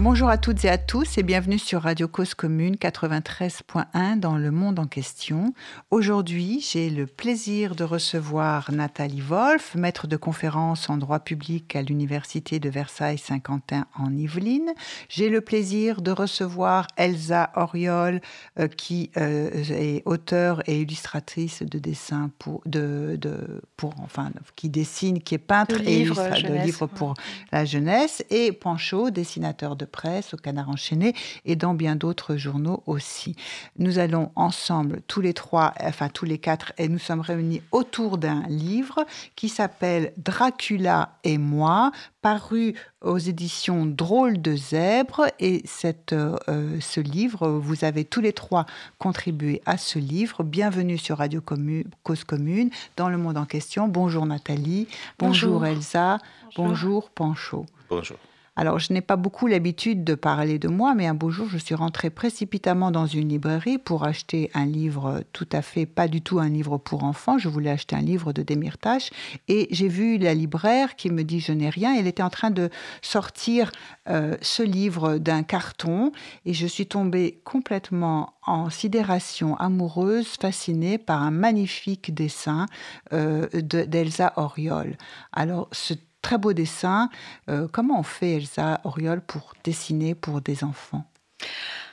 Bonjour à toutes et à tous et bienvenue sur Radio Cause Commune 93.1 dans le monde en question. Aujourd'hui, j'ai le plaisir de recevoir Nathalie Wolf, maître de conférence en droit public à l'Université de Versailles-Saint-Quentin en Yvelines. J'ai le plaisir de recevoir Elsa Oriol, euh, qui euh, est auteure et illustratrice de dessins pour, de, de, pour enfin, qui dessine, qui est peintre de et livres, illustrateur de jeunesse, livres pour ouais. la jeunesse, et Pancho, dessinateur de presse au Canard enchaîné et dans bien d'autres journaux aussi. Nous allons ensemble, tous les trois, enfin tous les quatre, et nous sommes réunis autour d'un livre qui s'appelle Dracula et moi, paru aux éditions Drôle de zèbre. Et cette, euh, ce livre, vous avez tous les trois contribué à ce livre. Bienvenue sur Radio Commu- Cause Commune, dans le monde en question. Bonjour Nathalie, bonjour, Bonjour. Elsa, Bonjour. bonjour Pancho. Bonjour. Alors, je n'ai pas beaucoup l'habitude de parler de moi, mais un beau jour, je suis rentrée précipitamment dans une librairie pour acheter un livre tout à fait, pas du tout un livre pour enfants. Je voulais acheter un livre de Demirtas. Et j'ai vu la libraire qui me dit Je n'ai rien. Elle était en train de sortir euh, ce livre d'un carton. Et je suis tombée complètement en sidération amoureuse, fascinée par un magnifique dessin euh, de- d'Elsa Oriol. Alors, ce très beau dessin. Euh, comment on fait, Elsa Oriol, pour dessiner pour des enfants?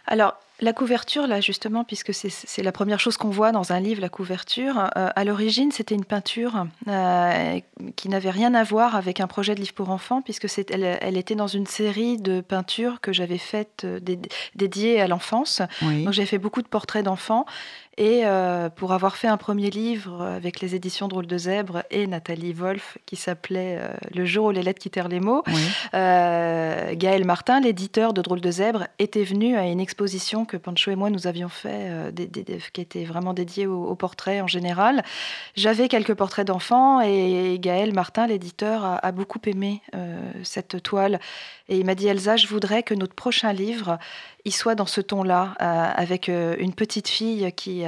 Alors, la couverture, là, justement, puisque c'est- la première chose qu'on voit dans un livre, la couverture, euh, à l'origine, c'était une peinture euh, qui n'avait rien à voir avec un projet de livre pour enfants, puisque elle, elle était dans une série de peintures que j'avais faites euh, dé- dédiées à l'enfance. Oui. Donc, j'ai fait beaucoup de portraits d'enfants. Et euh, pour avoir fait un premier livre avec les éditions Drôle de Zèbre et Nathalie Wolf, qui s'appelait euh, Le jour où les lettres quittèrent les mots, Oui. euh, Gaël Martin, l'éditeur de Drôle de Zèbre, était venu à une exposition que Pancho et moi nous avions fait, euh, dé- qui était vraiment dédiée aux, aux portraits en général. J'avais quelques portraits d'enfants et Gaël Martin, l'éditeur, a, a beaucoup aimé euh, cette toile. Et il m'a dit Elsa, je voudrais que notre prochain livre, il soit dans ce ton-là, euh, avec euh, une petite fille qui,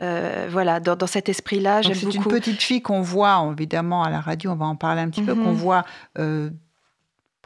euh, voilà, dans, dans cet esprit-là, j'aime C'est une beaucoup. petite fille qu'on voit, évidemment, à la radio, on va en parler un petit peu, Mhm. qu'on voit euh,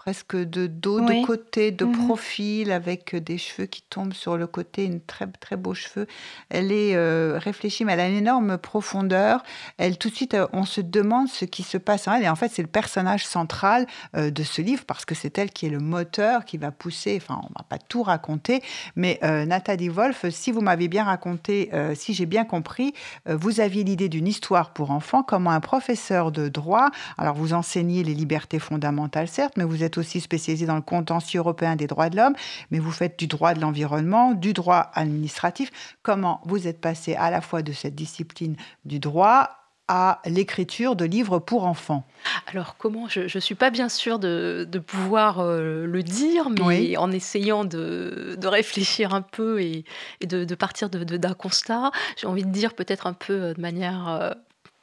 presque de dos, Oui. de côté, de Mhm. profil, avec des cheveux qui tombent sur le côté, une très très beaux cheveux. Elle est euh, réfléchie, mais elle a une énorme profondeur. Elle tout de suite, euh, on se demande ce qui se passe en elle. Et en fait, c'est le personnage central euh, de ce livre parce que c'est elle qui est le moteur, qui va pousser. Enfin, on va pas tout raconter, mais euh, Nathalie Wolf, si vous m'avez bien raconté, si j'ai bien compris, vous aviez l'idée d'une histoire pour enfants, comment un professeur de droit, alors vous enseignez les libertés fondamentales, certes, mais vous êtes aussi spécialisé dans le contentieux européen des droits de l'homme, mais vous faites du droit de l'environnement, du droit administratif. Comment vous êtes passé à la fois de cette discipline du droit à l'écriture de livres pour enfants? Alors comment? Je ne suis pas bien sûre de, de pouvoir euh, le dire, mais Oui. en essayant de, de réfléchir un peu et, et de, de partir d'un constat, j'ai envie de dire peut-être un peu euh, de manière... euh,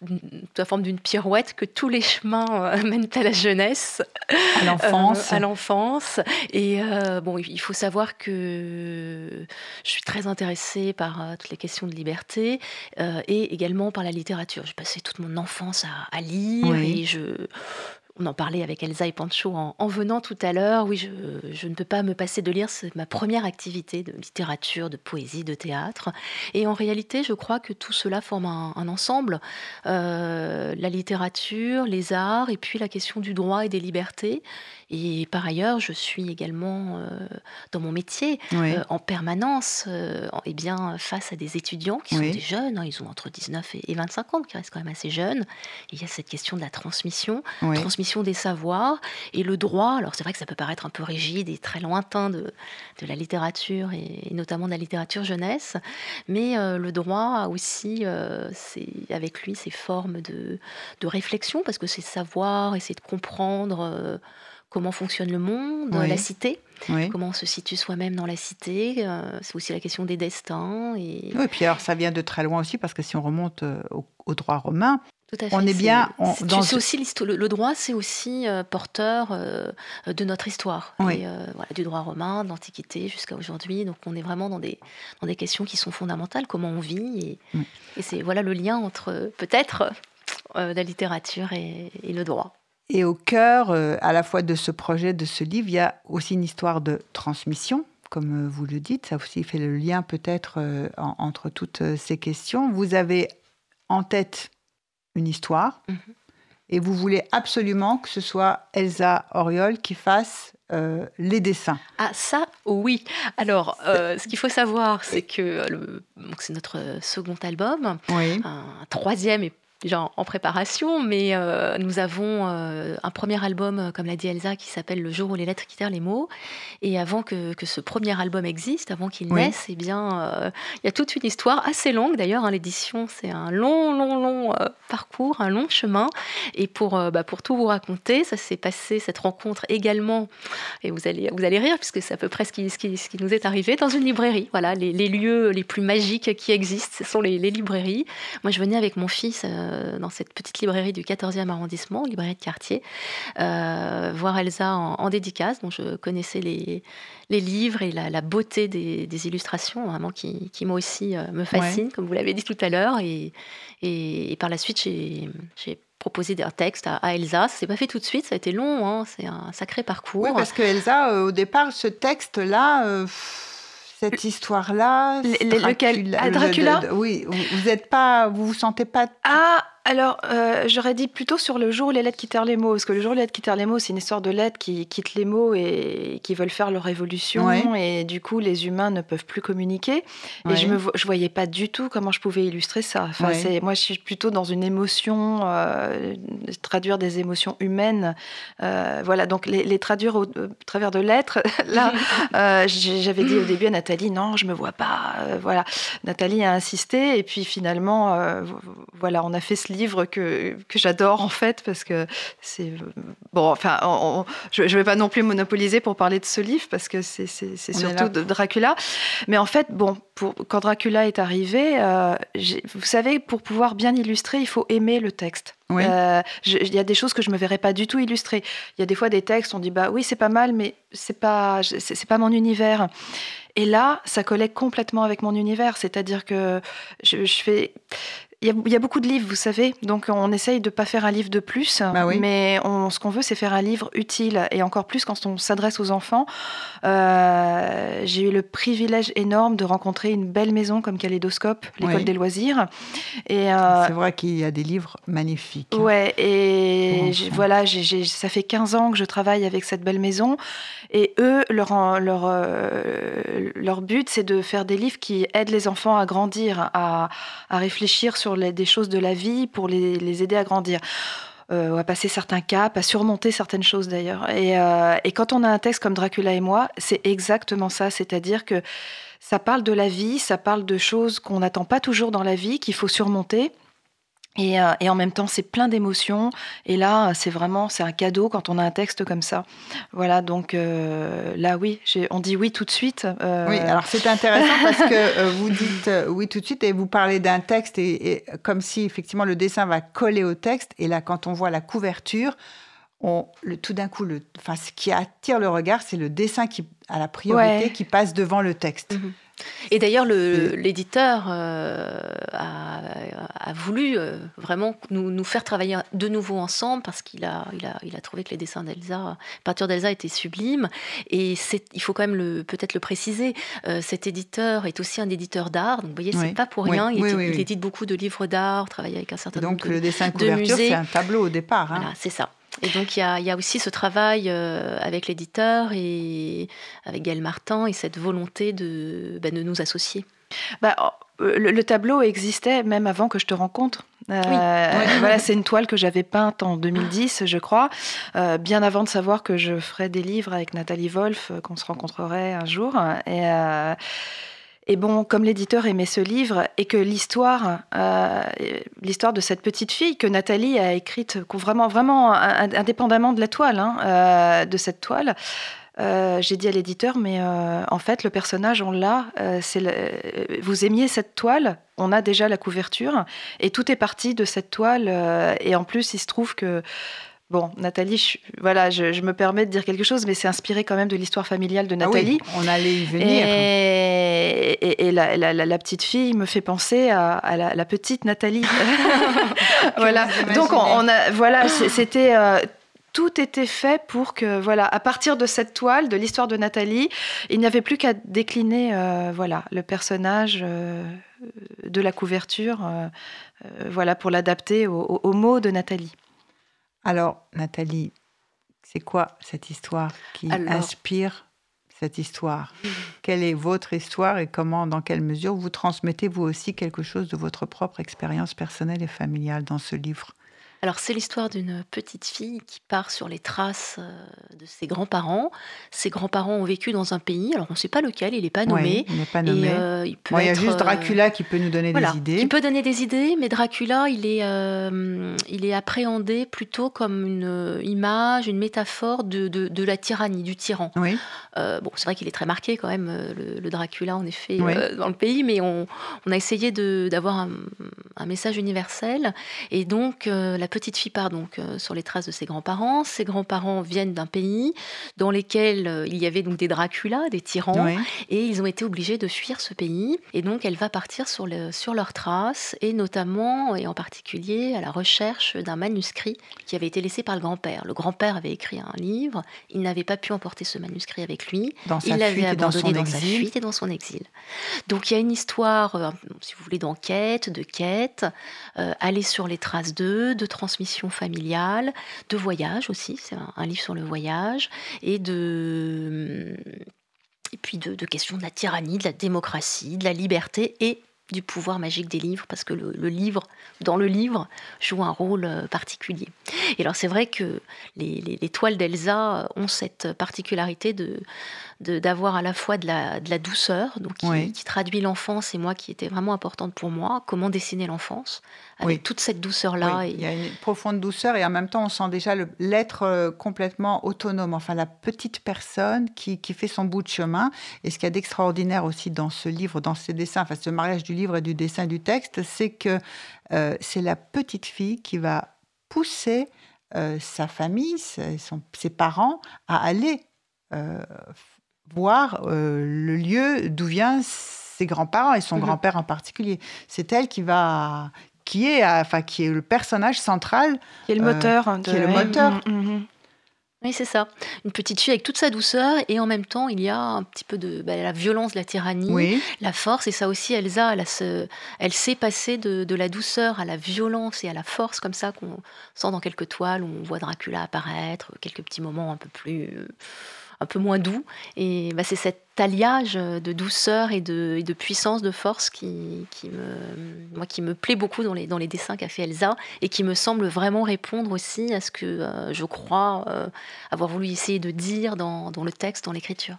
sous la forme d'une pirouette que tous les chemins euh, mènent à la jeunesse, à l'enfance euh, à l'enfance. Et euh, bon, il faut savoir que je suis très intéressée par toutes les questions de liberté et également par la littérature. J'ai passé toute mon enfance à, à lire Oui. et je. On en parlait avec Elsa et Pancho en, en venant tout à l'heure. Oui, je, ne peux pas me passer de lire. C'est ma première activité de littérature, de poésie, de théâtre. Et en réalité, je crois que tout cela forme un, un ensemble. Euh, la littérature, les arts, et puis la question du droit et des libertés. Et par ailleurs, je suis également euh, dans mon métier Oui. euh, en permanence euh, en- eh bien, face à des étudiants qui Oui. sont des jeunes, hein, ils ont entre 19 et et 25 ans, qui restent quand même assez jeunes. Et il y a cette question de la transmission, Oui. transmission des savoirs et le droit. Alors c'est vrai que ça peut paraître un peu rigide et très lointain de, de la littérature et, et notamment de la littérature jeunesse, mais euh, le droit a aussi avec lui ses formes de, de réflexion parce que c'est savoir, essayer de comprendre. Comment fonctionne le monde, Oui. la cité, Oui. comment on se situe soi-même dans la cité. euh, c'est aussi la question des destins. Et... Oui, puis alors ça vient de très loin aussi, parce que si on remonte euh, au, au droit romain, Tout à fait. On est bien on- dans aussi le, le droit, c'est aussi euh, porteur euh, de notre histoire, Oui. Et, euh, voilà, du droit romain, de l'Antiquité jusqu'à aujourd'hui. Donc, on est vraiment dans des dans des questions qui sont fondamentales, comment on vit, et, Oui. et c'est voilà le lien entre peut-être la littérature et, et le droit. Et au cœur, euh, à la fois de ce projet, de ce livre, il y a aussi une histoire de transmission, comme euh, vous le dites. Ça aussi fait le lien peut-être euh, en- entre toutes ces questions. Vous avez en tête une histoire Mhm. et vous voulez absolument que ce soit Elsa Auriol qui fasse euh, les dessins. Ah ça, oui. Alors, euh, ce qu'il faut savoir, c'est que c'est notre second album. Oui. un troisième est déjà en- préparation, mais euh, nous avons euh, un premier album, euh, comme l'a dit Elsa, qui s'appelle Le jour où les lettres quittèrent les mots. Et avant que, que ce premier album existe, avant qu'il Oui. naisse, eh bien, euh, il y a toute une histoire assez longue. D'ailleurs, hein, l'édition, c'est un long, long, long parcours, un long chemin. Et pour, bah, pour tout vous raconter, ça s'est passé, cette rencontre également, et vous allez, vous allez rire, puisque c'est à peu près ce qui, ce qui, ce qui nous est arrivé, dans une librairie. Voilà, les, les lieux les plus magiques qui existent, ce sont les, les librairies. Moi, je venais avec mon fils euh, dans cette petite librairie du 14e arrondissement, librairie de quartier, euh, voir Elsa en, en dédicace. dont je connaissais les, les livres et la, la beauté des, des illustrations, vraiment qui, qui moi aussi euh, me fascine, comme vous l'avez dit tout à l'heure. Et, et, et par la suite, j'ai proposé un texte à, à Elsa. Ça s'est pas fait tout de suite, ça a été long, hein, c'est un sacré parcours. Oui, parce que Elsa, au départ, ce texte-là, cette histoire-là, Le- le- lequel? Ah, le- Dracula? Le- oui, vous, vous êtes pas, vous vous sentez pas. Ah, alors, euh, j'aurais dit plutôt sur le jour où les lettres quittèrent les mots, parce que le jour où les lettres quittèrent les mots, c'est une histoire de lettres qui quittent les mots et qui veulent faire leur évolution, Ouais. et du coup, les humains ne peuvent plus communiquer. Ouais. Et je me je voyais pas du tout comment je pouvais illustrer ça. Enfin, Ouais. c'est, moi, je suis plutôt dans une émotion, euh, traduire des émotions humaines. Euh, voilà, donc les, les traduire au, travers de lettres. Là, j'avais dit au début à Nathalie, non, je me vois pas. Voilà, Nathalie a insisté, et puis finalement, vo- voilà, on a fait ce livre que, que j'adore en fait, parce que c'est bon. Enfin, on- on- je, ne vais pas non plus monopoliser pour parler de ce livre parce que c'est surtout de Dracula. Mais en fait, bon, pour, quand Dracula est arrivé, euh, j'ai- vous savez, pour pouvoir bien illustrer, il faut aimer le texte. Oui. Euh, Il y a des choses que je me verrais pas du tout illustrer. Il y a des fois des textes, on dit bah oui c'est pas mal, mais c'est pas c'est pas mon univers. Et là, ça collait complètement avec mon univers, c'est-à-dire que je, je fais il y, a, il y a beaucoup de livres, vous savez, donc on essaye de pas faire un livre de plus, Bah oui. mais on, ce qu'on veut, c'est faire un livre utile, et encore plus quand on s'adresse aux enfants. Euh, J'ai eu le privilège énorme de rencontrer une belle maison comme Kaléidoscope, l'école Oui. des loisirs, et euh, C'est vrai qu'il y a des livres magnifiques. Ouais, et j'ai- voilà, j'ai- j'ai- ça fait 15 ans que je travaille avec cette belle maison. Et eux, leur, leur, euh, leur but, c'est de faire des livres qui aident les enfants à grandir, à, à réfléchir sur les- des choses de la vie pour les, les aider à grandir. Euh, à passer certains caps, à surmonter certaines choses d'ailleurs. Et, euh, et quand on a un texte comme Dracula et moi, c'est exactement ça. C'est-à-dire que ça parle de la vie, ça parle de choses qu'on n'attend pas toujours dans la vie, qu'il faut surmonter. Et, euh, et en même temps, c'est plein d'émotions. Et là, c'est vraiment, c'est un cadeau quand on a un texte comme ça. Voilà, donc euh, là, oui, on dit oui tout de suite. euh, Oui, alors c'est intéressant parce que vous dites oui tout de suite et vous parlez d'un texte et, et comme si effectivement le dessin va coller au texte. Et là, quand on voit la couverture, on, le, tout d'un coup, le, enfin, ce qui attire le regard, c'est le dessin qui a la priorité, Ouais. qui passe devant le texte. Mhm. Et d'ailleurs, l'éditeur euh, a, a voulu euh, vraiment nous, nous faire travailler de nouveau ensemble parce qu'il a, il a, il a trouvé que les dessins d'Elsa, peinture d'Elsa étaient sublimes. Et il faut quand même peut-être le préciser, euh, cet éditeur est aussi un éditeur d'art. Donc vous voyez, c'est Oui. pas pour Oui, rien. Il, oui, édite- il édite beaucoup de livres d'art, travaille avec un certain Donc nombre de, le dessin de couverture, c'est un tableau au départ. hein. Voilà, c'est ça. Et donc il y a, il y a aussi ce travail euh, avec l'éditeur et avec Gaël Martin et cette volonté de, ben, de nous associer. Bah, euh, le, le tableau existait même avant que je te rencontre. Euh, Oui. Voilà, c'est une toile que j'avais peinte en 2010, je crois, euh, bien avant de savoir que je ferais des livres avec Nathalie Wolf, qu'on se rencontrerait un jour. Et, euh, et bon, comme l'éditeur aimait ce livre et que l'histoire, euh, l'histoire de cette petite fille que Nathalie a écrite, vraiment, vraiment in- indépendamment de la toile, hein, euh, de cette toile, euh, j'ai dit à l'éditeur, mais en fait, le personnage, on l'a. Vous aimiez cette toile, on a déjà la couverture, et tout est parti de cette toile. et en plus, il se trouve que Bon, Nathalie, je, voilà, je, me permets de dire quelque chose, mais c'est inspiré quand même de l'histoire familiale de ah Nathalie. on allait y venir. Et, la, petite fille me fait penser à, la, petite Nathalie. voilà. Donc on, a, voilà, c'était tout était fait pour que, voilà, à partir de cette toile, de l'histoire de Nathalie, il n'y avait plus qu'à décliner, euh, voilà, le personnage euh, de la couverture, euh, voilà, pour l'adapter aux mots de Nathalie. Alors, Nathalie, c'est quoi cette histoire qui inspire cette histoire? Quelle est votre histoire et comment, dans quelle mesure vous transmettez vous aussi quelque chose de votre propre expérience personnelle et familiale dans ce livre? Alors c'est l'histoire d'une petite fille qui part sur les traces euh, de ses grands-parents. Ses grands-parents ont vécu dans un pays, alors on ne sait pas lequel, il n'est pas nommé. il n'est pas nommé. Euh, il, y a juste euh, Dracula qui peut nous donner des idées. Qui peut donner des idées, mais Dracula, il est, il est appréhendé plutôt comme une image, une métaphore de, de, la tyrannie, du tyran. Oui. bon, c'est vrai qu'il est très marqué quand même, le, Dracula, en effet, dans le pays, mais on, on a essayé d'avoir un, un, message universel. Et donc, la la petite fille part donc euh, sur les traces de ses grands-parents. Ses grands-parents viennent d'un pays dans lequel euh, il y avait donc des Dracula, des tyrans, et ils ont été obligés de fuir ce pays. Et donc elle va partir sur, le, sur leurs traces, et notamment et en particulier à la recherche d'un manuscrit qui avait été laissé par le grand-père. Le grand-père avait écrit un livre, il n'avait pas pu emporter ce manuscrit avec lui, il l'avait abandonné dans, sa fuite et dans son exil. Donc il y a une histoire, euh, si vous voulez, d'enquête, de quête, aller sur les traces d'eux, de transmission familiale, de voyage aussi, c'est un, livre sur le voyage, et de et puis de, questions de la tyrannie, de la démocratie, de la liberté et du pouvoir magique des livres, parce que le, livre, dans le livre, joue un rôle euh, particulier. Et alors c'est vrai que les, les toiles d'Elsa ont cette particularité de, d'avoir à la fois de la, de la douceur, donc qui, traduit l'enfance et moi qui était vraiment importante pour moi, comment dessiner l'enfance avec toute cette douceur-là. Il y a une profonde douceur et en même temps on sent déjà l'être euh, complètement autonome, enfin la petite personne qui, qui, fait son bout de chemin. Et ce qu'il y a d'extraordinaire aussi dans ce livre, dans ces dessins, enfin ce mariage du livre et du dessin du texte, c'est que euh, c'est la petite fille qui va pousser euh, sa famille, ses, ses, parents à aller voir euh, le lieu d'où viennent ses grands-parents et son mhm. grand-père en particulier. C'est elle qui va qui est enfin qui est le personnage central qui est le moteur euh, qui est le moteur mhm, mhm. Oui, c'est ça. Une petite fille avec toute sa douceur et en même temps, il y a un petit peu de bah, la violence, la tyrannie, la force. Et ça aussi, Elsa, elle, elle sait passer de, de, la douceur à la violence et à la force, comme ça qu'on sent dans quelques toiles où on voit Dracula apparaître, quelques petits moments un peu plus un peu moins doux. Et bah, c'est cet alliage de douceur et de, de puissance, de force qui, qui, me, moi, qui me plaît beaucoup dans les, dans les dessins qu'a fait Elsa et qui me semble vraiment répondre aussi à ce que euh, je crois euh, avoir voulu essayer de dire dans, dans le texte, dans l'écriture.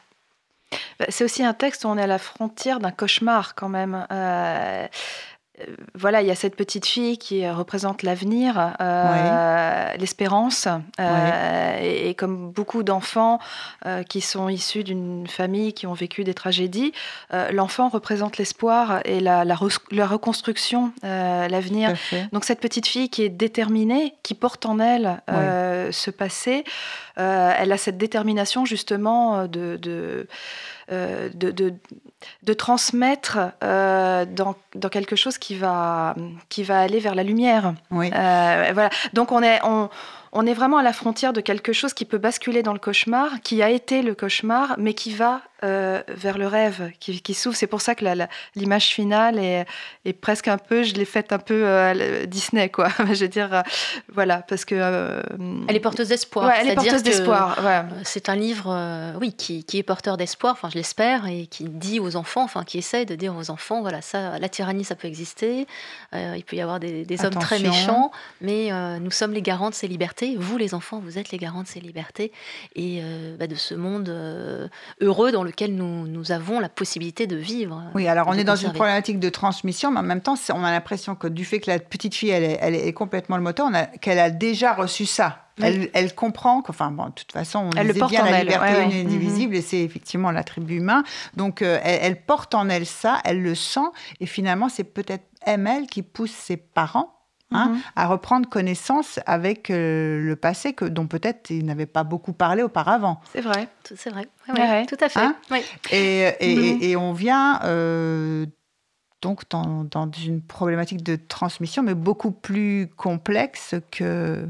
Bah, c'est aussi un texte où on est à la frontière d'un cauchemar quand même. Euh, euh, voilà, il y a cette petite fille qui représente l'avenir, euh, l'espérance, euh, et, comme beaucoup d'enfants qui sont issus d'une famille qui ont vécu des tragédies, l'enfant représente l'espoir et la, reconstruction, l'avenir. Donc cette petite fille qui est déterminée, qui porte en elle ce passé, elle a cette détermination justement de euh, de, de, transmettre euh, dans, dans, quelque chose qui va, qui va aller vers la lumière. Oui. Euh, voilà. Donc on est, on, on est vraiment à la frontière de quelque chose qui peut basculer dans le cauchemar, qui a été le cauchemar, mais qui va euh, vers le rêve, qui, qui s'ouvre. C'est pour ça que l'image finale est, est, presque un peu, je l'ai faite un peu euh, Disney, quoi. je veux dire, euh, voilà, parce que. elle est porteuse d'espoir. Ouais, elle est porteuse d'espoir. C'est un livre, oui, qui, qui est porteur d'espoir, enfin, je l'espère, et qui dit aux enfants, enfin, qui essaie de dire aux enfants, voilà, ça, la tyrannie, ça peut exister. il peut y avoir des, des hommes très méchants, mais nous sommes les garants de ces libertés vous, les enfants, vous êtes les garants de ces libertés et euh, bah, de ce monde euh, heureux dans lequel nous, nous, avons la possibilité de vivre. Oui, alors on est dans une problématique de transmission, mais en même temps, on a l'impression que du fait que la petite fille, elle est, elle est complètement le moteur, qu'elle a déjà reçu ça Elle, elle, comprend qu'enfin, bon, de toute façon, on elle disait bien la liberté ouais, ouais. indivisible et c'est effectivement l'attribut humain. Donc, euh, elle, elle, porte en elle ça, elle le sent et finalement, c'est peut-être elle qui pousse ses parents Hein, -hmm. à reprendre connaissance avec euh, le passé que, dont peut-être ils n'avaient pas beaucoup parlé auparavant. C'est vrai, c'est vrai, ouais, ouais, tout à fait. Hein oui. et, et, et, on vient euh, donc dans, dans, une problématique de transmission, mais beaucoup plus complexe que,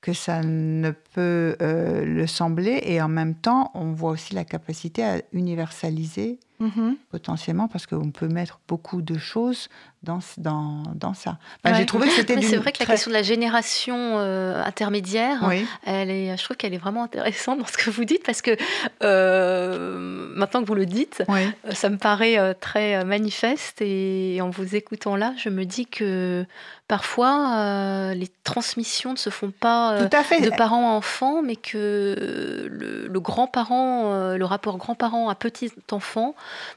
que ça ne peut euh, le sembler. Et en même temps, on voit aussi la capacité à universaliser Mm -hmm. potentiellement parce qu'on peut mettre beaucoup de choses dans, dans, dans ça. Ouais. J'ai trouvé que c'était. C'est vrai que très... la question de la génération euh, intermédiaire, oui. elle est, je trouve qu'elle est vraiment intéressante dans ce que vous dites parce que euh, maintenant que vous le dites, oui. ça me paraît euh, très manifeste et en vous écoutant là, je me dis que parfois euh, les transmissions ne se font pas euh, de parents à enfants, mais que le, le grand-parent, euh, le rapport grand-parent à petit enfant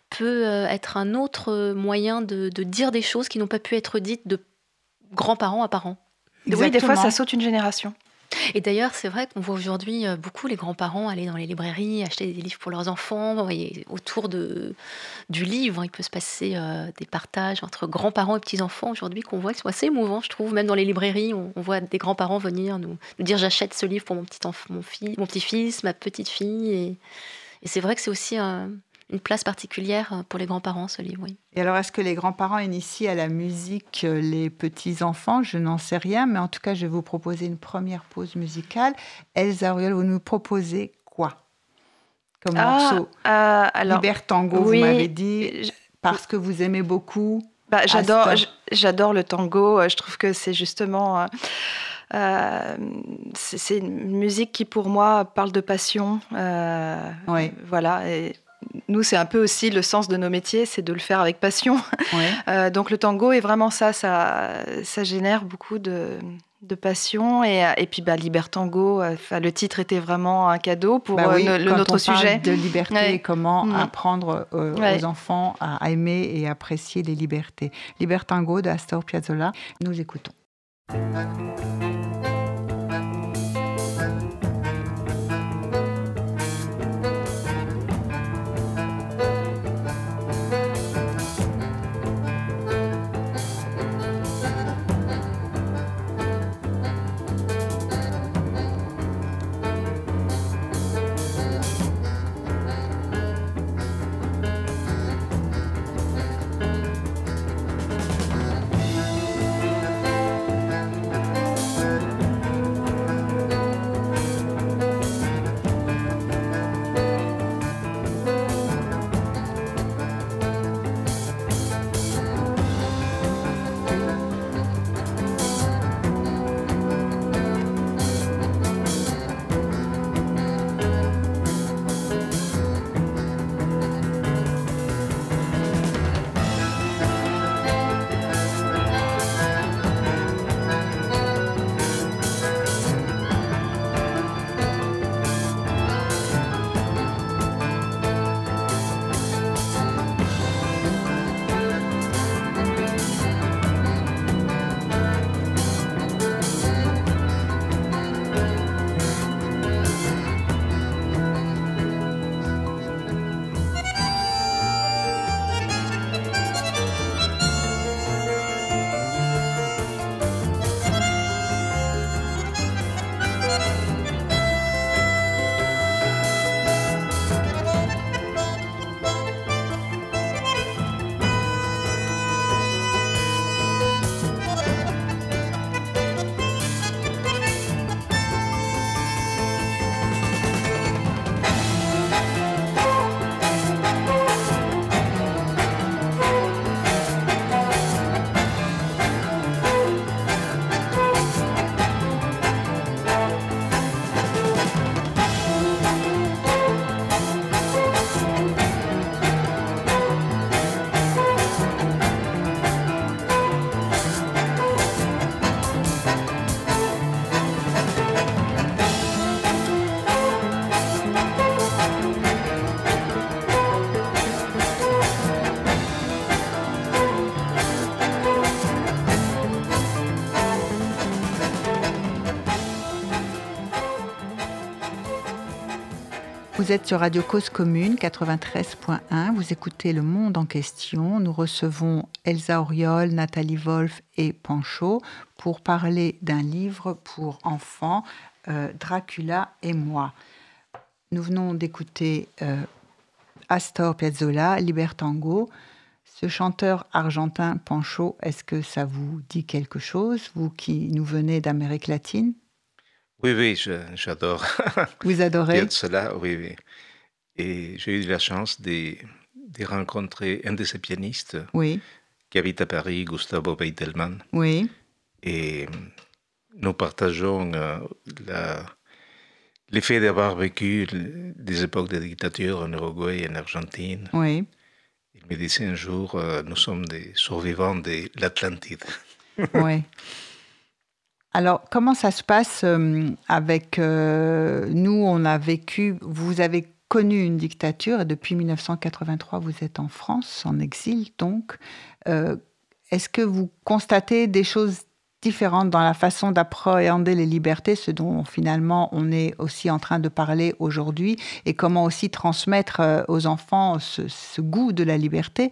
peut être un autre moyen de, de dire des choses qui n'ont pas pu être dites de grands-parents à parents. Exactement. Oui, des fois ça saute une génération. Et d'ailleurs, c'est vrai qu'on voit aujourd'hui beaucoup les grands-parents aller dans les librairies, acheter des livres pour leurs enfants. Et autour de, du livre, il peut se passer euh, des partages entre grands-parents et petits-enfants aujourd'hui qu'on voit qui sont assez émouvants, je trouve. Même dans les librairies, on, voit des grands-parents venir nous, dire j'achète ce livre pour mon petit enfant, mon, mon petit-fils, ma petite-fille. Et, et c'est vrai que c'est aussi un, une place particulière pour les grands-parents, ce livre, oui. Et alors, est-ce que les grands-parents initient à la musique les petits-enfants? Je n'en sais rien, mais en tout cas, je vais vous proposer une première pause musicale. Elsa Auriol, vous nous proposez quoi comme ah, morceau? euh, alors, Libertango, oui, vous m'avez dit, je... parce que vous aimez beaucoup. Bah, j'adore, j'adore le tango. Je trouve que c'est justement... Euh, c'est une musique qui, pour moi, parle de passion. Euh, oui. Voilà. Et nous, c'est un peu aussi le sens de nos métiers, c'est de le faire avec passion. Ouais. Euh, donc le tango est vraiment ça, ça, ça génère beaucoup de, de passion. Et, et puis bah, Libertango, enfin, le titre était vraiment un cadeau pour bah oui, euh, le, notre on sujet. de liberté Ouais. et comment Mhm. apprendre euh, Ouais. aux enfants à aimer et apprécier les libertés. Libertango de Astor Piazzolla, nous écoutons. Vous êtes sur Radio Cause Commune 93.1. Vous écoutez Le Monde en question. Nous recevons Elsa Auriol, Nathalie Wolf et Pancho pour parler d'un livre pour enfants, euh, Dracula et moi. Nous venons d'écouter euh, Astor Piazzolla, Libertango. Ce chanteur argentin Pancho, est-ce que ça vous dit quelque chose, vous qui nous venez d'Amérique latine? Oui, oui, j'adore. Vous adorez? Piazzolla, oui, oui. Et j'ai eu la chance de, de, rencontrer un de ces pianistes oui. qui habite à Paris, Gustavo Beitelman. Oui. Et nous partageons euh, l'effet d'avoir vécu des époques de dictature en Uruguay et en Argentine. Oui. Il me disait un jour, euh, nous sommes des survivants de l'Atlantide. oui. Alors, comment ça se passe euh, avec euh, nous On a vécu, vous avez connu une dictature et depuis 1983, vous êtes en France, en exil donc. Est-ce que vous constatez des choses différentes dans la façon d'appréhender les libertés, ce dont finalement on est aussi en train de parler aujourd'hui, et comment aussi transmettre euh, aux enfants ce, goût de la liberté.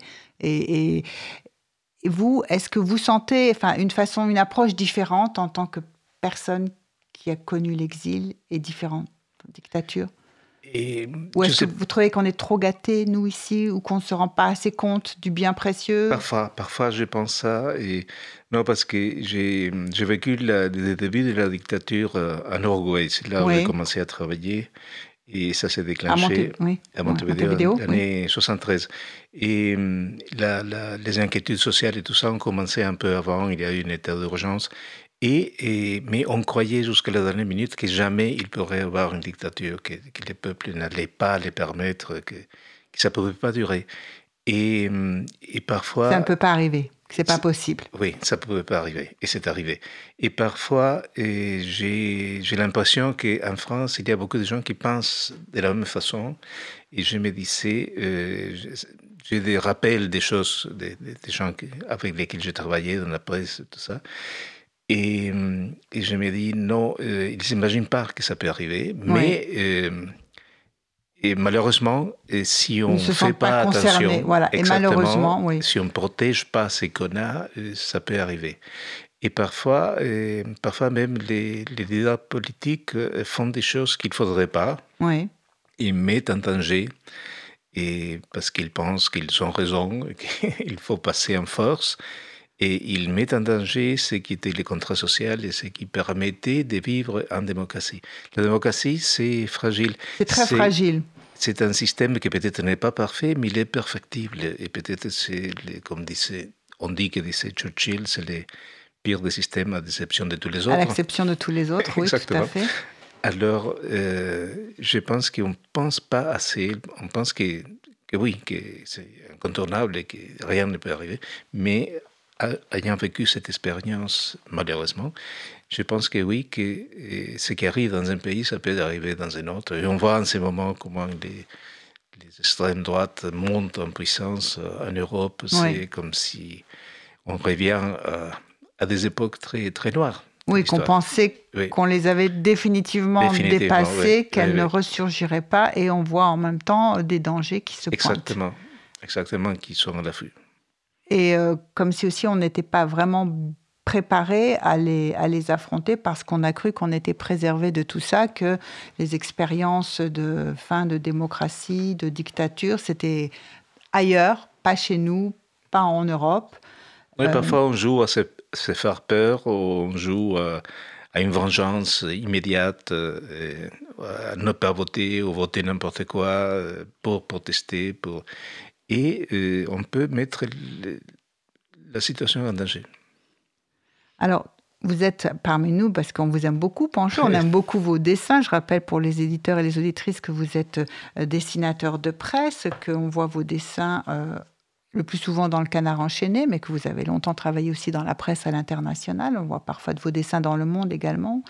Vous, est-ce que vous sentez enfin, une façon, une approche différente en tant que personne qui a connu l'exil et différentes dictatures? Et ou est-ce que vous trouvez qu'on est trop gâtés, nous, ici, ou qu'on ne se rend pas assez compte du bien précieux? Parfois, parfois je pense ça. Et... Non, parce que j'ai vécu le début de la dictature euh, en Uruguay. C'est là où j'ai commencé à travailler. Et ça s'est déclenché à, Montevideo, en l'année 73. Et hum, la, les inquiétudes sociales et tout ça ont commencé un peu avant. Il y a eu un état d'urgence. Et, mais on croyait jusqu'à la dernière minute que jamais il pourrait y avoir une dictature, que, les peuples n'allaient pas les permettre, que, ça ne pouvait pas durer. Et, et parfois... Ça ne peut pas arriver, c'est pas possible. Oui, ça ne pouvait pas arriver, et c'est arrivé. Et parfois, j'ai l'impression qu'en France, il y a beaucoup de gens qui pensent de la même façon, et je me disais... Euh, j'ai des rappels des choses, des, des gens avec lesquels j'ai travaillé dans la presse, tout ça. Et, et, je me dis, non, euh, ils n'imaginent pas que ça peut arriver, mais euh, et malheureusement, et si on ne fait pas, attention, voilà. et malheureusement, oui. si on ne protège pas ces qu'on a, euh, ça peut arriver. Et parfois, parfois même les, les, leaders politiques font des choses qu'il ne faudrait pas. Oui. Ils mettent en danger et parce qu'ils pensent qu'ils ont raison, qu'il faut passer en force et il met en danger ce qui était le contrat social et ce qui permettait de vivre en démocratie. La démocratie, c'est fragile. C'est très fragile. C'est un système qui peut-être n'est pas parfait, mais il est perfectible. Et peut-être, c'est, comme disait, on dit que disait Churchill, c'est le pire des systèmes à l'exception de tous les autres. À l'exception de tous les autres, oui, tout à fait. Alors, euh, je pense qu'on ne pense pas assez. On pense que, que oui, que c'est incontournable et que rien ne peut arriver. Mais ayant vécu cette expérience, malheureusement, je pense que oui, que ce qui arrive dans un pays, ça peut arriver dans un autre. Et on voit en ce moment comment les, les extrêmes droites montent en puissance euh, en Europe. C'est comme si on revient à, des époques très, très noires. Oui, qu'on pensait qu'on les avait définitivement, dépassées, qu'elles ne ressurgiraient pas, et on voit en même temps des dangers qui se exactement, Exactement, qui sont à l'affût. Et euh, comme si aussi on n'était pas vraiment préparé à les, à les affronter parce qu'on a cru qu'on était préservé de tout ça, que les expériences de fin de démocratie, de dictature, c'était ailleurs, pas chez nous, pas en Europe. Oui, euh, parfois on joue à se, faire peur, on joue à, à une vengeance immédiate, euh, à ne pas voter ou voter n'importe quoi pour protester. Pour... Et on peut mettre la situation en danger. Alors, vous êtes parmi nous parce qu'on vous aime beaucoup, Pancho. On aime beaucoup vos dessins. Je rappelle pour les éditeurs et les auditrices que vous êtes euh, dessinateur de presse, qu'on voit vos dessins euh, le plus souvent dans le canard enchaîné, mais que vous avez longtemps travaillé aussi dans la presse à l'international. On voit parfois de vos dessins dans le monde également.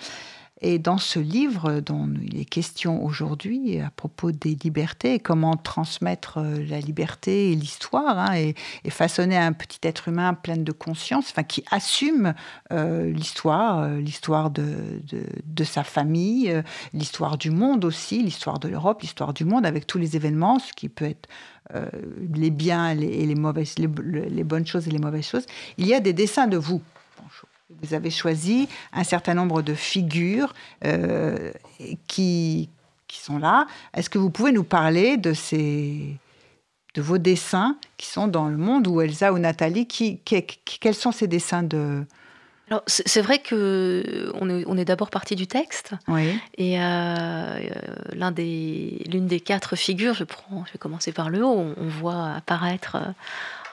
Et dans ce livre dont il est question aujourd'hui à propos des libertés, comment transmettre euh, la liberté et l'histoire, hein, et, façonner un petit être humain plein de conscience, enfin qui assume euh, l'histoire, euh, l'histoire de, sa famille, l'histoire du monde aussi, l'histoire de l'Europe, l'histoire du monde, avec tous les événements, ce qui peut être les biens et les, mauvaises, les bonnes choses et les mauvaises choses. Il y a des dessins de vous vous avez choisi un certain nombre de figures euh, qui, qui sont là. Est-ce que vous pouvez nous parler de ces de vos dessins qui sont dans le monde ou Elsa ou Nathalie quels sont ces dessins de alors, c'est vrai que on est, on est d'abord parti du texte. Oui. Et euh, l'un des, l'une des quatre figures, je prends, je vais commencer par le haut. On, on voit apparaître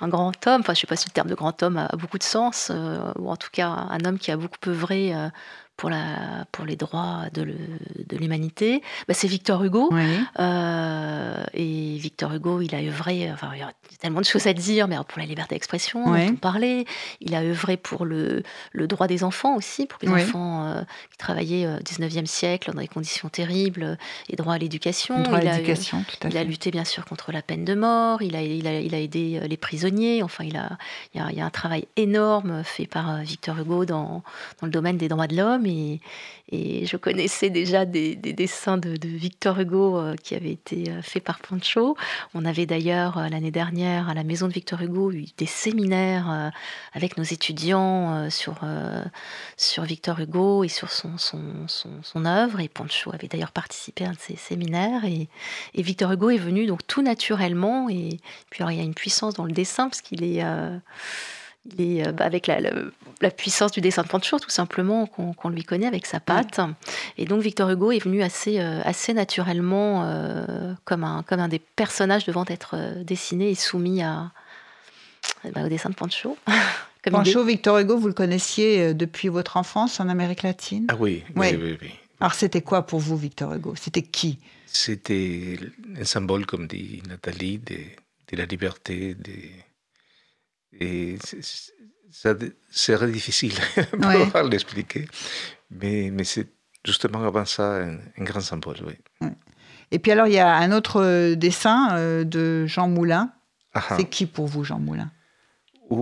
un grand homme, enfin je ne sais pas si le terme de grand homme a, beaucoup de sens, euh, ou en tout cas un homme qui a beaucoup œuvré euh, pour, la, pour les droits de, l'humanité, bah, c'est Victor Hugo. Euh, et Victor Hugo, il a œuvré, enfin, il y a tellement de choses à dire, mais pour la liberté d'expression, dont on parlait. Il a œuvré pour le, le droit des enfants aussi, pour les enfants euh, qui travaillaient au 19e siècle dans des conditions terribles, et droit à l'éducation. Droit à l'éducation, tout à fait. Il a lutté bien sûr contre la peine de mort, il a, il a, il a aidé euh, les prisonniers, enfin, il, a, il, y a, il y a un travail énorme fait par Victor Hugo dans, dans le domaine des droits de l'homme et, je connaissais déjà des, dessins de, Victor Hugo euh, qui avaient été euh, faits par Pancho. On avait d'ailleurs euh, l'année dernière à la maison de Victor Hugo eu des séminaires avec nos étudiants sur, sur Victor Hugo et sur son, son, son, œuvre. Et Pancho avait d'ailleurs participé à un de ces séminaires. Et, Victor Hugo est venu donc tout naturellement. Et puis alors, il y a une puissance dans le dessin parce qu'il est il est euh, bah, avec la, la, puissance du dessin de Pancho, tout simplement, qu'on lui connaît avec sa patte. Et donc Victor Hugo est venu assez, euh, assez naturellement euh, comme, un, comme un des personnages devant être dessiné et soumis à, bah, au dessin de Pancho. Pancho, Victor Hugo, vous le connaissiez depuis votre enfance en Amérique latine? Ah oui, oui, oui. oui, Alors c'était quoi pour vous, Victor Hugo? C'était qui? C'était un symbole, comme dit Nathalie, de, de la liberté, des et ça serait difficile de pouvoir l'expliquer, mais, mais c'est justement avant ça un, grand symbole. Oui. Et puis alors, il y a un autre euh, dessin euh, de Jean Moulin. Ah. C'est qui pour vous, Jean Moulin?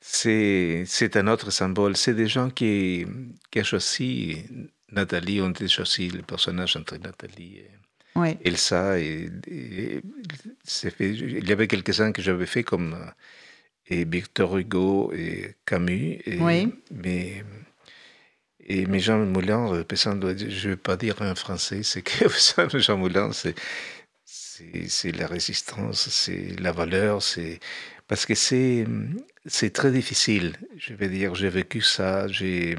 C'est un autre symbole. C'est des gens qui, qui ont choisi Nathalie, ont choisi le personnage entre Nathalie et Elsa, et, fait, il y avait quelques-uns que j'avais fait comme euh, et Victor Hugo et Camus. Et, Mais, et, mais Jean Moulin, euh, je ne veux pas dire en français, c'est que Jean Moulin, c'est, c'est, la résistance, c'est la valeur, c'est parce que c'est, c'est très difficile. Je vais dire, j'ai vécu ça, j'ai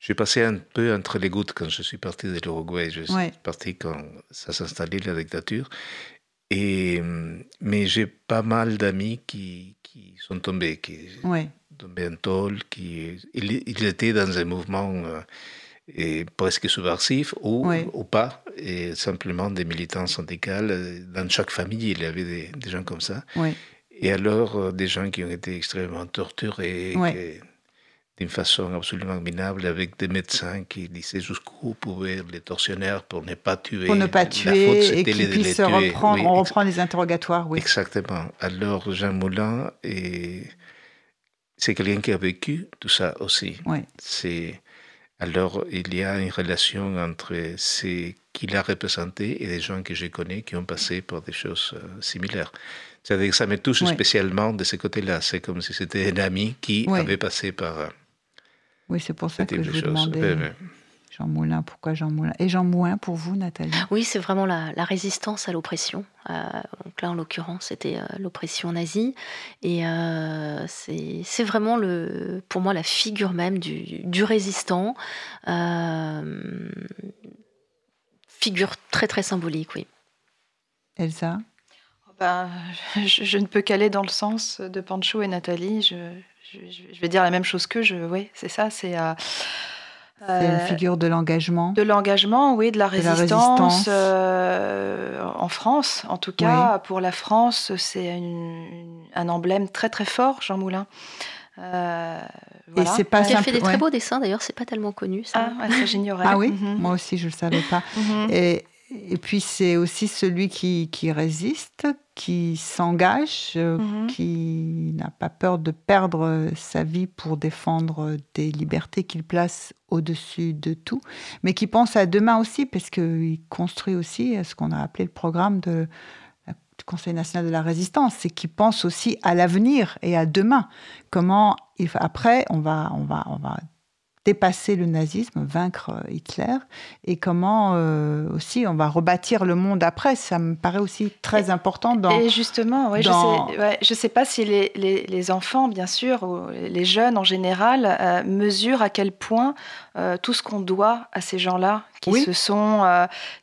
j'ai passé un peu entre les gouttes quand je suis parti de l'Uruguay. Je suis parti quand ça s'installait la dictature. Et, mais j'ai pas mal d'amis qui, qui, sont tombés, qui sont tombés en tôle, qui ils, étaient dans un mouvement euh, et presque subversif ou, ou pas, et simplement des militants syndicaux. Dans chaque famille, il y avait des, des gens comme ça. Et alors, euh, des gens qui ont été extrêmement torturés, d'une façon absolument minable avec des médecins qui disaient jusqu'où pouvaient les tortionnaires pour ne pas tuer. Pour ne pas tuer et qu'ils puissent reprendre, on reprend les interrogatoires, oui. Exactement. Alors Jean Moulin, c'est quelqu'un qui a vécu tout ça aussi. Oui. C'est alors il y a une relation entre ce qu'il a représenté et des gens que je connais qui ont passé par des choses euh, similaires. C'est-à-dire que ça me touche spécialement de ce côté-là. C'est comme si c'était un ami qui avait passé par euh, oui, c'est pour ça que je vous demandais. Jean Moulin, pourquoi Jean Moulin? Et Jean Moulin pour vous, Nathalie? Oui, c'est vraiment la, résistance à l'oppression. Euh, donc là, en l'occurrence, c'était euh, l'oppression nazie. Et euh, c'est vraiment, le, pour moi, la figure même du, du résistant. figure très, très symbolique, oui. Elsa? Ben, je, je, ne peux qu'aller dans le sens de Pancho et Nathalie. Je, je, vais dire la même chose que je. Oui, c'est ça. C'est. Euh, une euh, figure de l'engagement. De l'engagement, oui, de la résistance. Euh, en France, en tout cas, pour la France, c'est un emblème très très fort, Jean Moulin. Et c'est pas Il a fait des très beaux dessins d'ailleurs, c'est pas tellement connu. Ça. Ah, ouais, ça j'ignorais. Ah oui, Mhm. moi aussi je le savais pas. Mhm. Et, et puis c'est aussi celui qui, qui résiste, qui s'engage, euh, Mhm. qui n'a pas peur de perdre euh, sa vie pour défendre des libertés qu'il place au-dessus de tout, mais qui pense à demain aussi, parce qu'il construit aussi ce qu'on a appelé le programme de, du Conseil national de la résistance, c'est qu'il pense aussi à l'avenir et à demain. Comment, après, on va, on, va, on va dépasser le nazisme, vaincre euh, Hitler, et comment euh, aussi on va rebâtir le monde après. Ça me paraît aussi très important dans... Et justement, ouais, dans- je sais, ouais, je sais pas si les, les- les enfants, bien sûr, ou les jeunes en général, euh, mesurent à quel point euh, tout ce qu'on doit à ces gens-là, qui Oui. se sont,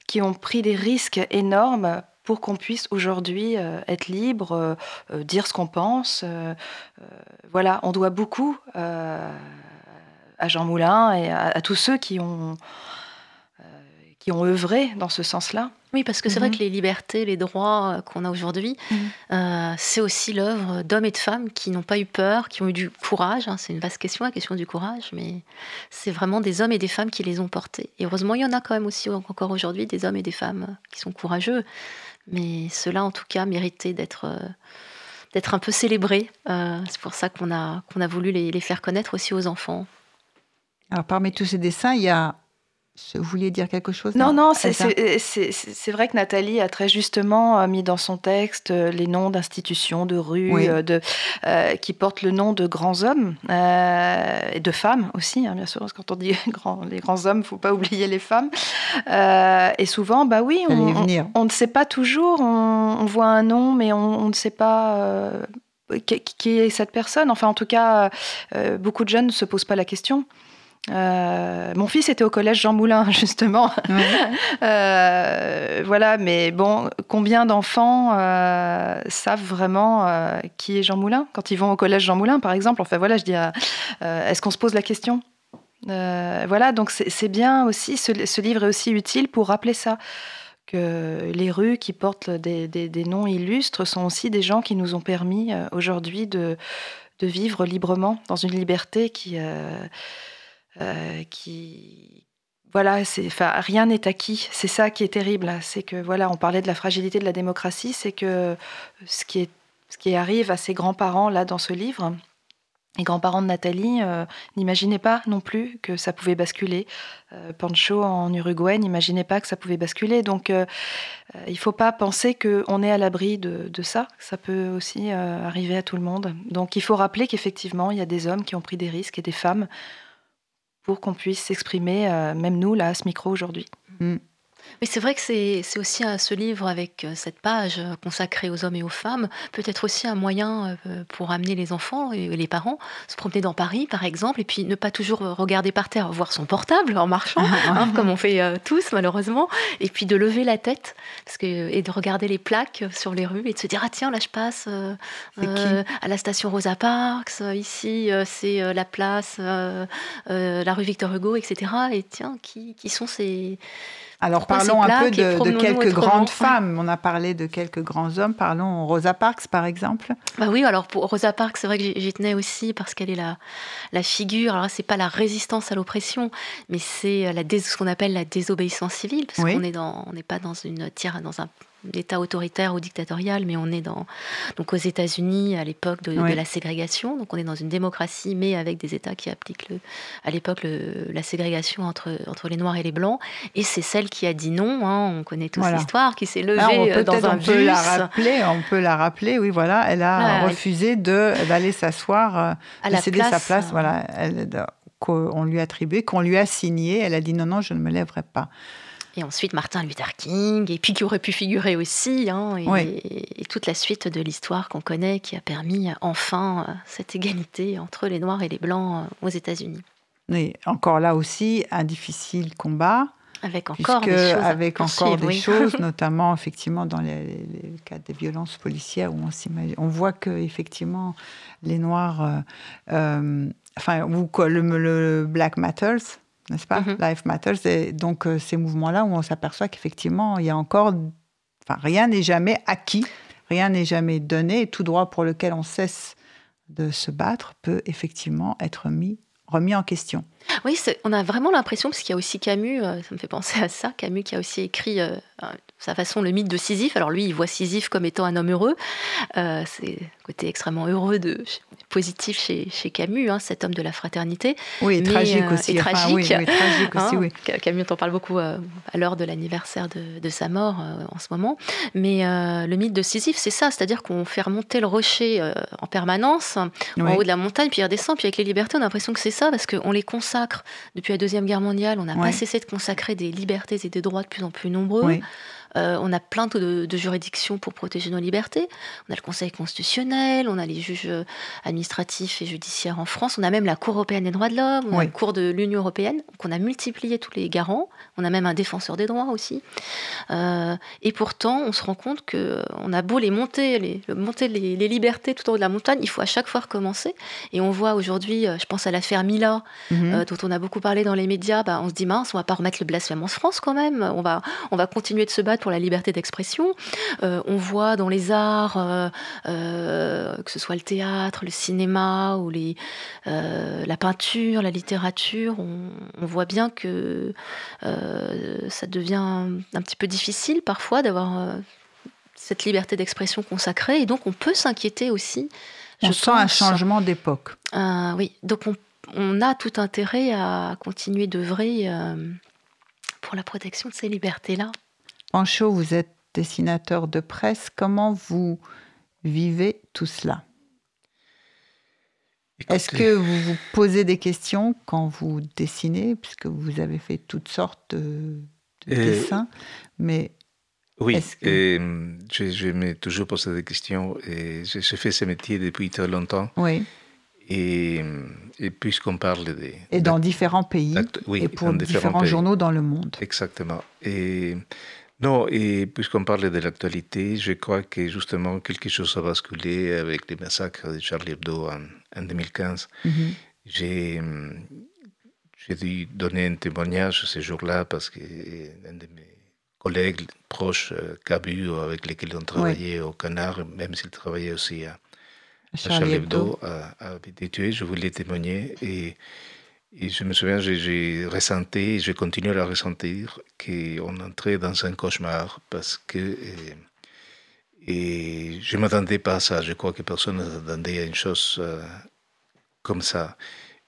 qui ont pris des risques énormes pour qu'on puisse aujourd'hui euh, être libre, euh, euh, dire ce qu'on pense. voilà, on doit beaucoup à Jean Moulin et à, à tous ceux qui ont, euh, qui ont œuvré dans ce sens-là. Oui, parce que c'est vrai Mhm. que les libertés, les droits euh, qu'on a aujourd'hui, Mhm. euh, c'est aussi l'œuvre d'hommes et de femmes qui n'ont pas eu peur, qui ont eu du courage. hein. c'est une vaste question, la question du courage, mais c'est vraiment des hommes et des femmes qui les ont portés. Et heureusement, il y en a quand même aussi encore aujourd'hui des hommes et des femmes qui sont courageux, mais ceux-là, en tout cas, méritaient d'être euh, d'être un peu célébrés. Euh, c'est pour ça qu'on a, qu'on a voulu les, les faire connaître aussi aux enfants. Alors parmi tous ces dessins, il y a... Vous vouliez dire quelque chose? Non, non, c'est vrai que Nathalie a très justement euh, mis dans son texte euh, les noms d'institutions, de rues, Oui. euh, de, euh, qui portent le nom de grands hommes euh, et de femmes aussi, hein, bien sûr, parce que quand on dit les grands hommes, il ne faut pas oublier les femmes. Euh, et souvent, bah oui, on, ne sait pas toujours, on, on voit un nom, mais on, ne sait pas. qui, est cette personne Enfin, en tout cas, beaucoup de jeunes ne se posent pas la question. Euh, mon fils était au collège Jean Moulin, justement. Ouais. Euh, voilà, mais bon, combien d'enfants euh, savent vraiment qui est Jean Moulin? Quand ils vont au collège Jean Moulin, par exemple Enfin voilà, je dis, est-ce qu'on se pose la question? Voilà, donc c'est bien aussi, ce, ce livre est aussi utile pour rappeler ça que les rues qui portent des, des- des noms illustres sont aussi des gens qui nous ont permis aujourd'hui de, de vivre librement dans une liberté qui, euh, qui voilà, enfin, rien n'est acquis. C'est ça qui est terrible. là. C'est que voilà, on parlait de la fragilité de la démocratie, c'est que ce qui est ce qui arrive à ses grands-parents là dans ce livre. Les grands-parents de Nathalie euh, n'imaginaient pas non plus que ça pouvait basculer. Euh, Pancho en Uruguay n'imaginait pas que ça pouvait basculer. Donc il ne faut pas penser qu'on est à l'abri de, de ça. Ça peut aussi arriver à tout le monde. Donc il faut rappeler qu'effectivement, il y a des hommes qui ont pris des risques et des femmes pour qu'on puisse s'exprimer, euh, même nous, là, à ce micro aujourd'hui. Mais c'est vrai que c'est c'est aussi à ce livre avec euh, cette page euh, consacrée aux hommes et aux femmes, peut-être aussi un moyen euh, pour amener les enfants et les parents se promener dans Paris, par exemple, et puis ne pas toujours regarder par terre, voir son portable en marchant, hein, comme on fait tous malheureusement, et puis de lever la tête parce que, et de regarder les plaques sur les rues et de se dire ah tiens là je passe euh, euh, à la station Rosa Parks, ici c'est la place, euh, la rue Victor Hugo, etc. Et tiens qui, qui sont ces Alors parlons un peu de, quelques grandes femmes. On a parlé de quelques grands hommes. Parlons Rosa Parks, par exemple. Bah oui, alors pour Rosa Parks, c'est vrai que j'y tenais aussi parce qu'elle est la, la figure. Alors c'est pas la résistance à l'oppression, mais c'est la ce qu'on appelle la désobéissance civile, parce Oui. qu'on est dans, on n'est pas dans une tire, dans un État autoritaire ou dictatorial, mais on est dans donc aux États-Unis à l'époque de, la ségrégation. Donc on est dans une démocratie, mais avec des États qui appliquent le, à l'époque le- la ségrégation entre entre les Noirs et les Blancs. Et c'est celle qui a dit non. hein, on connaît tous Voilà. l'histoire, qui s'est levée Ah, on euh, peut dans peut-être un on peut la rappeler. On peut la rappeler. Oui, voilà. Elle a Ouais. refusé d'aller s'asseoir, euh, à de céder place. sa place. euh, Voilà. De- qu'on lui a attribué, qu'on lui a signé. Elle a dit non, non, je ne me lèverai pas. Et ensuite Martin Luther King, et puis qui aurait pu figurer aussi, hein, et, Oui. et toute la suite de l'histoire qu'on connaît qui a permis euh, enfin euh, cette égalité entre les Noirs et les Blancs euh, aux États-Unis. Mais encore là aussi, un difficile combat. Avec encore des choses avec encore des oui. choses, notamment effectivement dans les, les- les cas des violences policières où on on voit que effectivement les Noirs, euh, euh, enfin ou quoi, le, le Black Matters, n'est-ce pas, Mhm. Life Matters, et donc euh, ces mouvements-là où on s'aperçoit qu'effectivement il y a encore, enfin rien n'est jamais acquis, rien n'est jamais donné, et tout droit pour lequel on cesse de se battre peut effectivement être mis, remis en question. Oui, on a vraiment l'impression, parce qu'il y a aussi Camus, ça me fait penser à ça, Camus qui a aussi écrit sa façon le mythe de Sisyphe. Alors lui, il voit Sisyphe comme étant un homme heureux. Euh, c'est le côté extrêmement heureux, de, positif chez, chez Camus, hein, cet homme de la fraternité. Oui, tragique euh, aussi. Et tragique. oui, tragique aussi, oui. Camus, on en parle beaucoup euh, à l'heure de l'anniversaire de, de, sa mort en ce moment. Mais le mythe de Sisyphe, c'est ça, c'est-à-dire qu'on fait remonter le rocher en permanence, en haut de la montagne, puis il redescend. Puis avec les libertés, on a l'impression que c'est ça, parce qu'on les consacre. Depuis la Deuxième Guerre mondiale, on n'a pas cessé de consacrer des libertés et des droits de plus en plus nombreux. Euh, on a plein de, juridictions pour protéger nos libertés. On a le Conseil constitutionnel, on a les juges euh, administratifs et judiciaires en France, on a même la Cour européenne des droits de l'homme, on a la Cour de l'Union européenne. Donc on a multiplié tous les garants. On a même un défenseur des droits aussi. Euh, et pourtant, on se rend compte qu'on a beau les monter, les, monter les, libertés tout en haut de la montagne, il faut à chaque fois recommencer. Et on voit aujourd'hui, je pense à l'affaire Mila, mhm. dont on a beaucoup parlé dans les médias. Bah, on se dit mince, on va pas remettre le blasphème en France quand même. On va, on va continuer de se battre pour la liberté d'expression. Euh, on voit dans les arts, euh, euh, que ce soit le théâtre, le cinéma ou les, la peinture, la littérature, on, voit bien que ça devient un petit peu difficile parfois d'avoir cette liberté d'expression consacrée. Et donc on peut s'inquiéter aussi. On sent un changement d'époque. oui, donc on, on, a tout intérêt à continuer d'œuvrer pour la protection de ces libertés-là. Pancho, vous êtes dessinateur de presse. Comment vous vivez tout cela? Est-ce que vous vous posez des questions quand vous dessinez, puisque vous avez fait toutes sortes de, dessins, mais oui, que... Hum, je, je me toujours posé des questions. Et j'ai fait ce métier depuis très longtemps. Oui. Et, et puisqu'on parle de... Et dans différents pays, oui, et pour différents, journaux dans le monde. Exactement. Et non, et puisqu'on parle de l'actualité, je crois que justement quelque chose a basculé avec les massacres de Charlie Hebdo en, 2015. Mhm. J'ai dû donner un témoignage ce jour-là parce qu'un de mes collègues proches, Cabu, euh, avec lesquels on travaillait au Canard, même s'il travaillait aussi à, Charlie, Hebdo, a, a, été tué. Je voulais témoigner et et je me souviens, j'ai ressenti, je continue à ressentir, qu'on entrait dans un cauchemar parce que. Et, et je ne m'attendais pas à ça. Je crois que personne ne s'attendait à une chose euh, comme ça.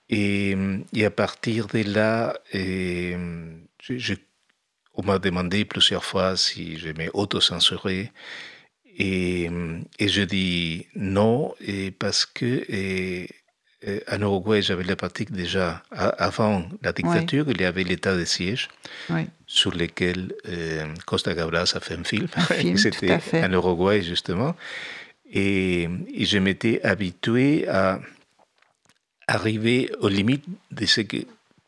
Et, à partir de là, je, on m'a demandé plusieurs fois si je m'auto-censurais. Et, et je dis non, et parce que en Uruguay, j'avais la pratique déjà, avant la dictature, il y avait l'état de siège, sur lequel euh, Costa Gabras a fait un film. C'était en Uruguay, justement. Et, et je m'étais habitué à arriver aux limites de ce que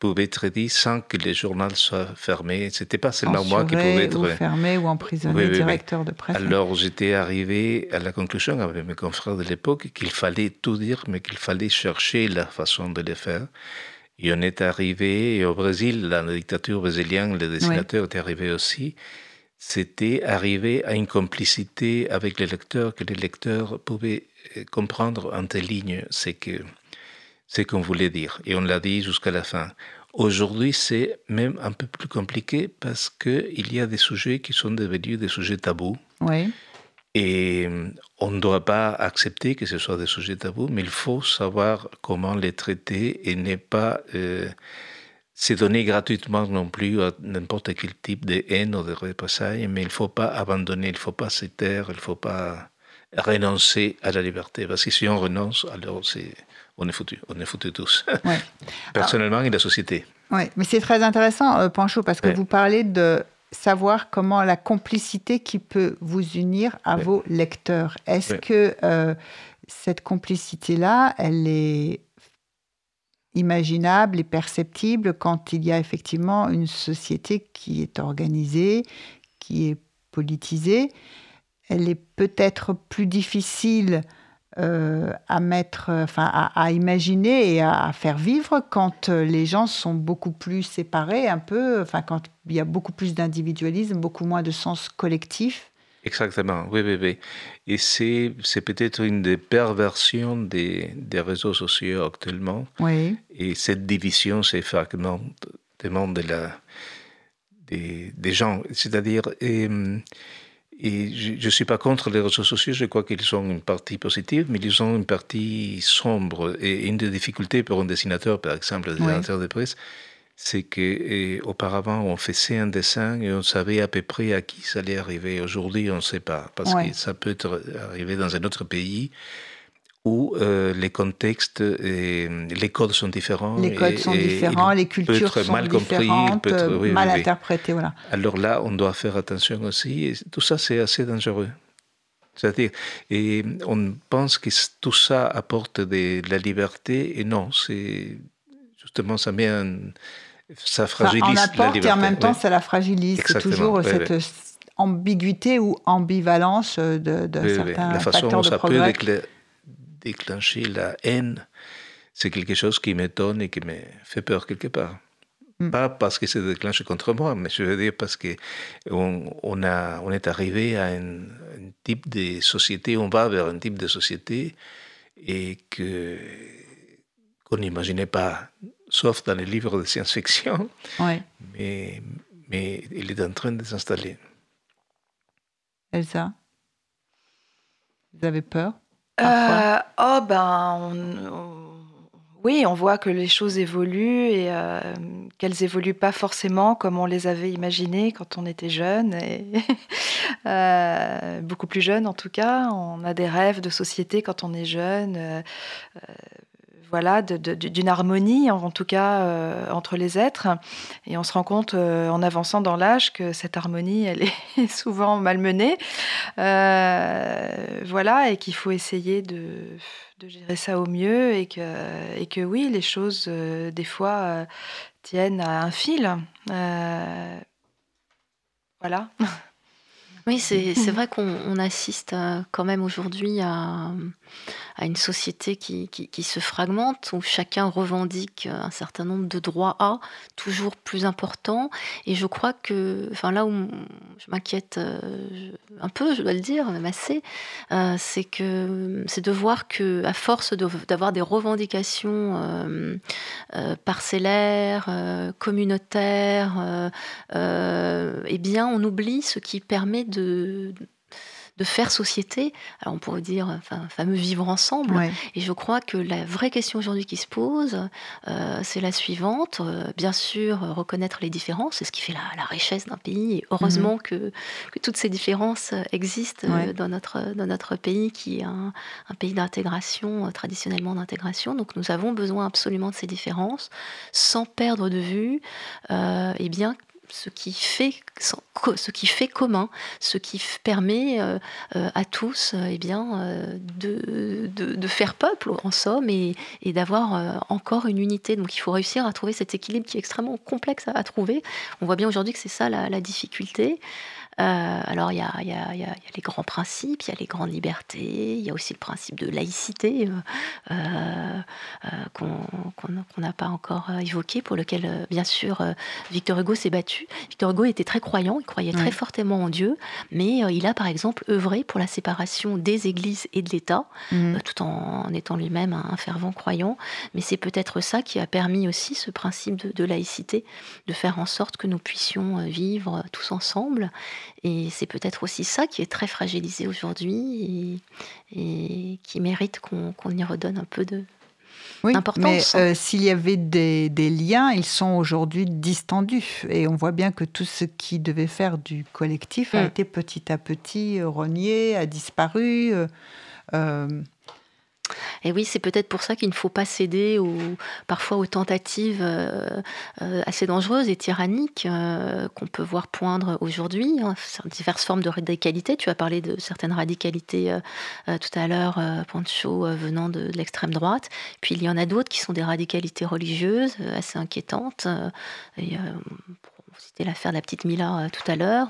pouvait être dit sans que les journaux soient fermés. C'était pas seulement moi qui pouvais être ou fermé ou emprisonné, directeur de presse. Alors j'étais arrivé à la conclusion avec mes confrères de l'époque qu'il fallait tout dire, mais qu'il fallait chercher la façon de le faire. Et on est arrivé au Brésil, dans la dictature brésilienne, les dessinateurs étaient arrivés aussi. C'était arrivé à une complicité avec les lecteurs, que les lecteurs pouvaient euh, comprendre en tes lignes ce que ce qu'on voulait dire. Et on l'a dit jusqu'à la fin. Aujourd'hui, c'est même un peu plus compliqué parce qu'il y a des sujets qui sont devenus des sujets tabous. Oui. Et on ne doit pas accepter que ce soit des sujets tabous, mais il faut savoir comment les traiter et ne pas euh, se donner gratuitement non plus à n'importe quel type de haine ou de représailles, mais il ne faut pas abandonner, il ne faut pas se taire, il ne faut pas renoncer à la liberté. Parce que si on renonce, alors c'est on est foutu, on est foutu tous. Personnellement et la société. Oui, mais c'est très intéressant, euh, Pancho, parce que vous parlez de savoir comment la complicité qui peut vous unir à vos lecteurs. Est-ce que euh, cette complicité-là, elle est imaginable et perceptible quand il y a effectivement une société qui est organisée, qui est politisée? Elle est peut-être plus difficile euh, à mettre, enfin à, imaginer et à, faire vivre quand euh, les gens sont beaucoup plus séparés, un peu, enfin quand il y a beaucoup plus d'individualisme, beaucoup moins de sens collectif. Exactement, oui, oui, oui. Et c'est, c'est peut-être une des perversions des, des réseaux sociaux actuellement. Oui. Et cette division, ces fragments de la, des, des gens. C'est-à-dire, et, et je ne suis pas contre les réseaux sociaux, je crois qu'ils sont une partie positive, mais ils ont une partie sombre. Et une des difficultés pour un dessinateur, par exemple, des Oui. de presse, c'est que auparavant on faisait un dessin et on savait à peu près à qui ça allait arriver. Aujourd'hui, on ne sait pas, parce Ouais. que ça peut être arrivé dans un autre pays où euh, les contextes et les codes sont différents. Les codes et- sont et différents, les peut cultures sont mal compris, différentes, peut être- euh, oui, oui, mal oui. interprétées, voilà. Alors là, on doit faire attention aussi. Et tout ça, c'est assez dangereux. C'est-à-dire, et on pense que tout ça apporte de, la liberté, et non, c'est justement, ça met un, ça Ça fragilise en la apporte liberté. et en même temps, oui. ça la fragilise. C'est toujours oui, cette oui. euh, ambiguïté ou ambivalence euh, de, de Oui, oui. certains La façon facteurs dont de ça peut progrès. décla- déclencher la haine, c'est quelque chose qui m'étonne et qui me fait peur quelque part. Mm. Pas parce que c'est déclenché contre moi, mais je veux dire parce que on, on a, on est arrivé à un, un type de société, on va vers un type de société et que qu'on n'imaginait pas, sauf dans les livres de science-fiction, Ouais. mais, mais il est en train de s'installer. Elsa, vous avez peur? Euh, oh ben, oui, on voit que les choses évoluent et euh, qu'elles évoluent pas forcément comme on les avait imaginées quand on était jeune, euh, beaucoup plus jeune en tout cas. On a des rêves de société quand on est jeune. Voilà, d'une harmonie, en, tout cas, euh, entre les êtres. Et on se rend compte, euh, en avançant dans l'âge, que cette harmonie, elle est souvent malmenée. Euh, voilà, et qu'il faut essayer de, gérer ça au mieux et que, et que oui, les choses, des fois, tiennent à un fil. Voilà. Oui, c'est vrai qu'on on assiste quand même aujourd'hui à, à une société qui, qui- se fragmente, où chacun revendique euh, un certain nombre de droits à, toujours plus importants. Et je crois que, enfin là où je m'inquiète euh, un peu, je dois le dire, même assez, euh, c'est que c'est de voir que à force d'avoir des revendications parcellaires, communautaires, eh bien, on oublie ce qui permet de faire société. Alors, on pourrait dire, enfin, fameux vivre ensemble. Ouais. Et je crois que la vraie question aujourd'hui qui se pose, euh, c'est la suivante. Euh, bien sûr, reconnaître les différences, c'est ce qui fait la, la richesse d'un pays. Et heureusement que, que toutes ces différences euh, existent Ouais. dans, notre, dans notre pays, qui est un, un pays d'intégration, traditionnellement d'intégration. Donc, nous avons besoin absolument de ces différences, sans perdre de vue, euh, eh bien, ce qui fait ce qui fait commun, ce qui permet euh, euh, à tous euh, eh bien, de, de, faire peuple en somme et, et d'avoir encore une unité. Donc il faut réussir à trouver cet équilibre qui est extrêmement complexe à, trouver. On voit bien aujourd'hui que c'est ça la difficulté. Euh, alors il y a, y, y y les grands principes, il y a les grandes libertés, il y a aussi le principe de laïcité euh, euh, euh, qu'on n'a pas encore évoqué, pour lequel bien sûr Victor Hugo s'est battu. Victor Hugo était très croyant, il croyait très fortement en Dieu, mais il a par exemple œuvré pour la séparation des églises et de l'État, euh, tout en, étant lui-même un, fervent croyant. Mais c'est peut-être ça qui a permis aussi ce principe de, de laïcité, de faire en sorte que nous puissions vivre tous ensemble. Et c'est peut-être aussi ça qui est très fragilisé aujourd'hui et, et qui mérite qu'on y redonne un peu de... Oui, D'importance. mais euh, s'il y avait des, des liens, ils sont aujourd'hui distendus. Et on voit bien que tout ce qui devait faire du collectif a Mm. été petit à petit euh, renié, a disparu. euh, Et oui, c'est peut-être pour ça qu'il ne faut pas céder aux, parfois aux tentatives euh, euh, assez dangereuses et tyranniques euh, qu'on peut voir poindre aujourd'hui. hein, diverses formes de radicalité. Tu as parlé de certaines radicalités tout à l'heure, Pancho, venant de, l'extrême droite. Puis il y en a d'autres qui sont des radicalités religieuses assez inquiétantes. C'était l'affaire de la petite Mila tout à l'heure.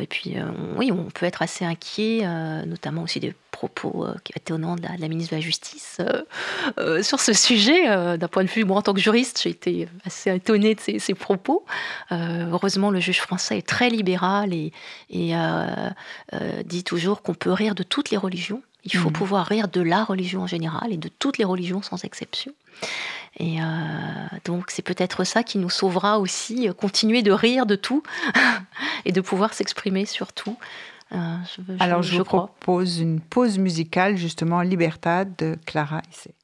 et puis, oui, on peut être assez inquiet, notamment aussi des propos étonnants de la, ministre de la Justice sur ce sujet. D'un point de vue, moi, en tant que juriste, j'ai été assez étonnée de ces, propos. heureusement, le juge français est très libéral et, et dit toujours qu'on peut rire de toutes les religions. Il faut mmh. pouvoir rire de la religion en général et de toutes les religions sans exception. Et euh, donc c'est peut-être ça qui nous sauvera aussi, euh, continuer de rire de tout et de pouvoir s'exprimer sur tout. Euh, Alors je, vous propose une pause musicale justement Libertad de Clara Essay.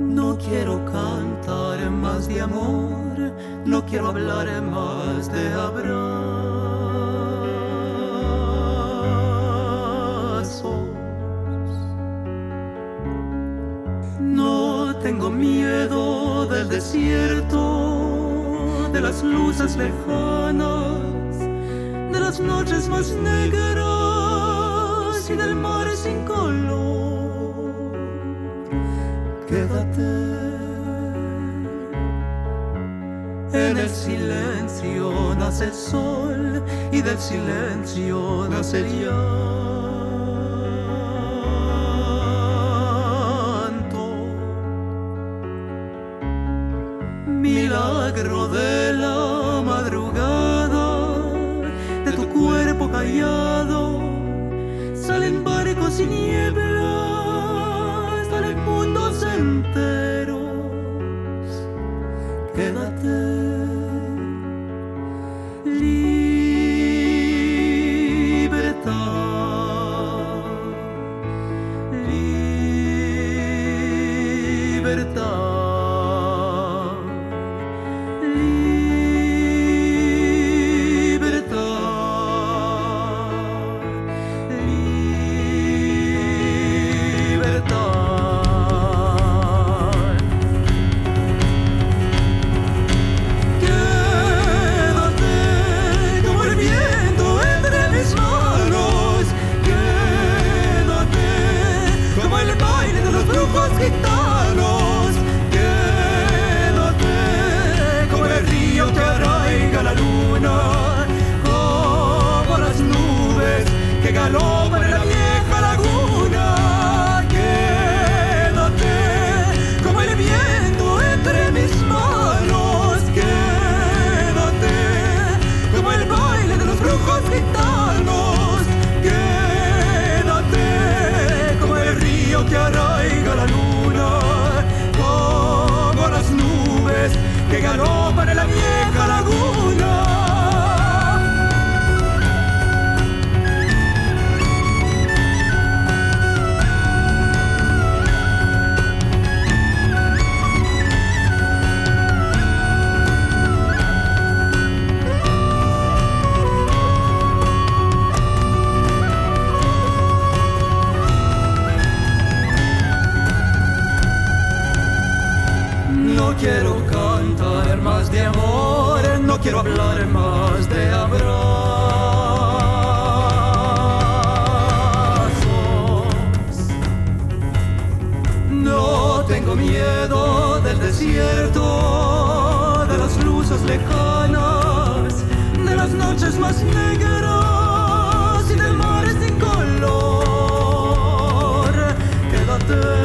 No quiero cantar más de amor, no quiero hablar más de tengo miedo del desierto, de las luces lejanas, de las noches más negras y del mar sin color. Quédate. En el silencio nace el sol y del silencio nace el de la madrugada, de tu cuerpo callado, salen barcos y nieblas, salen mundos enteros. Quédate. del desierto, de las luces lejanas, de las noches más negras y de mares sin color. Quédate.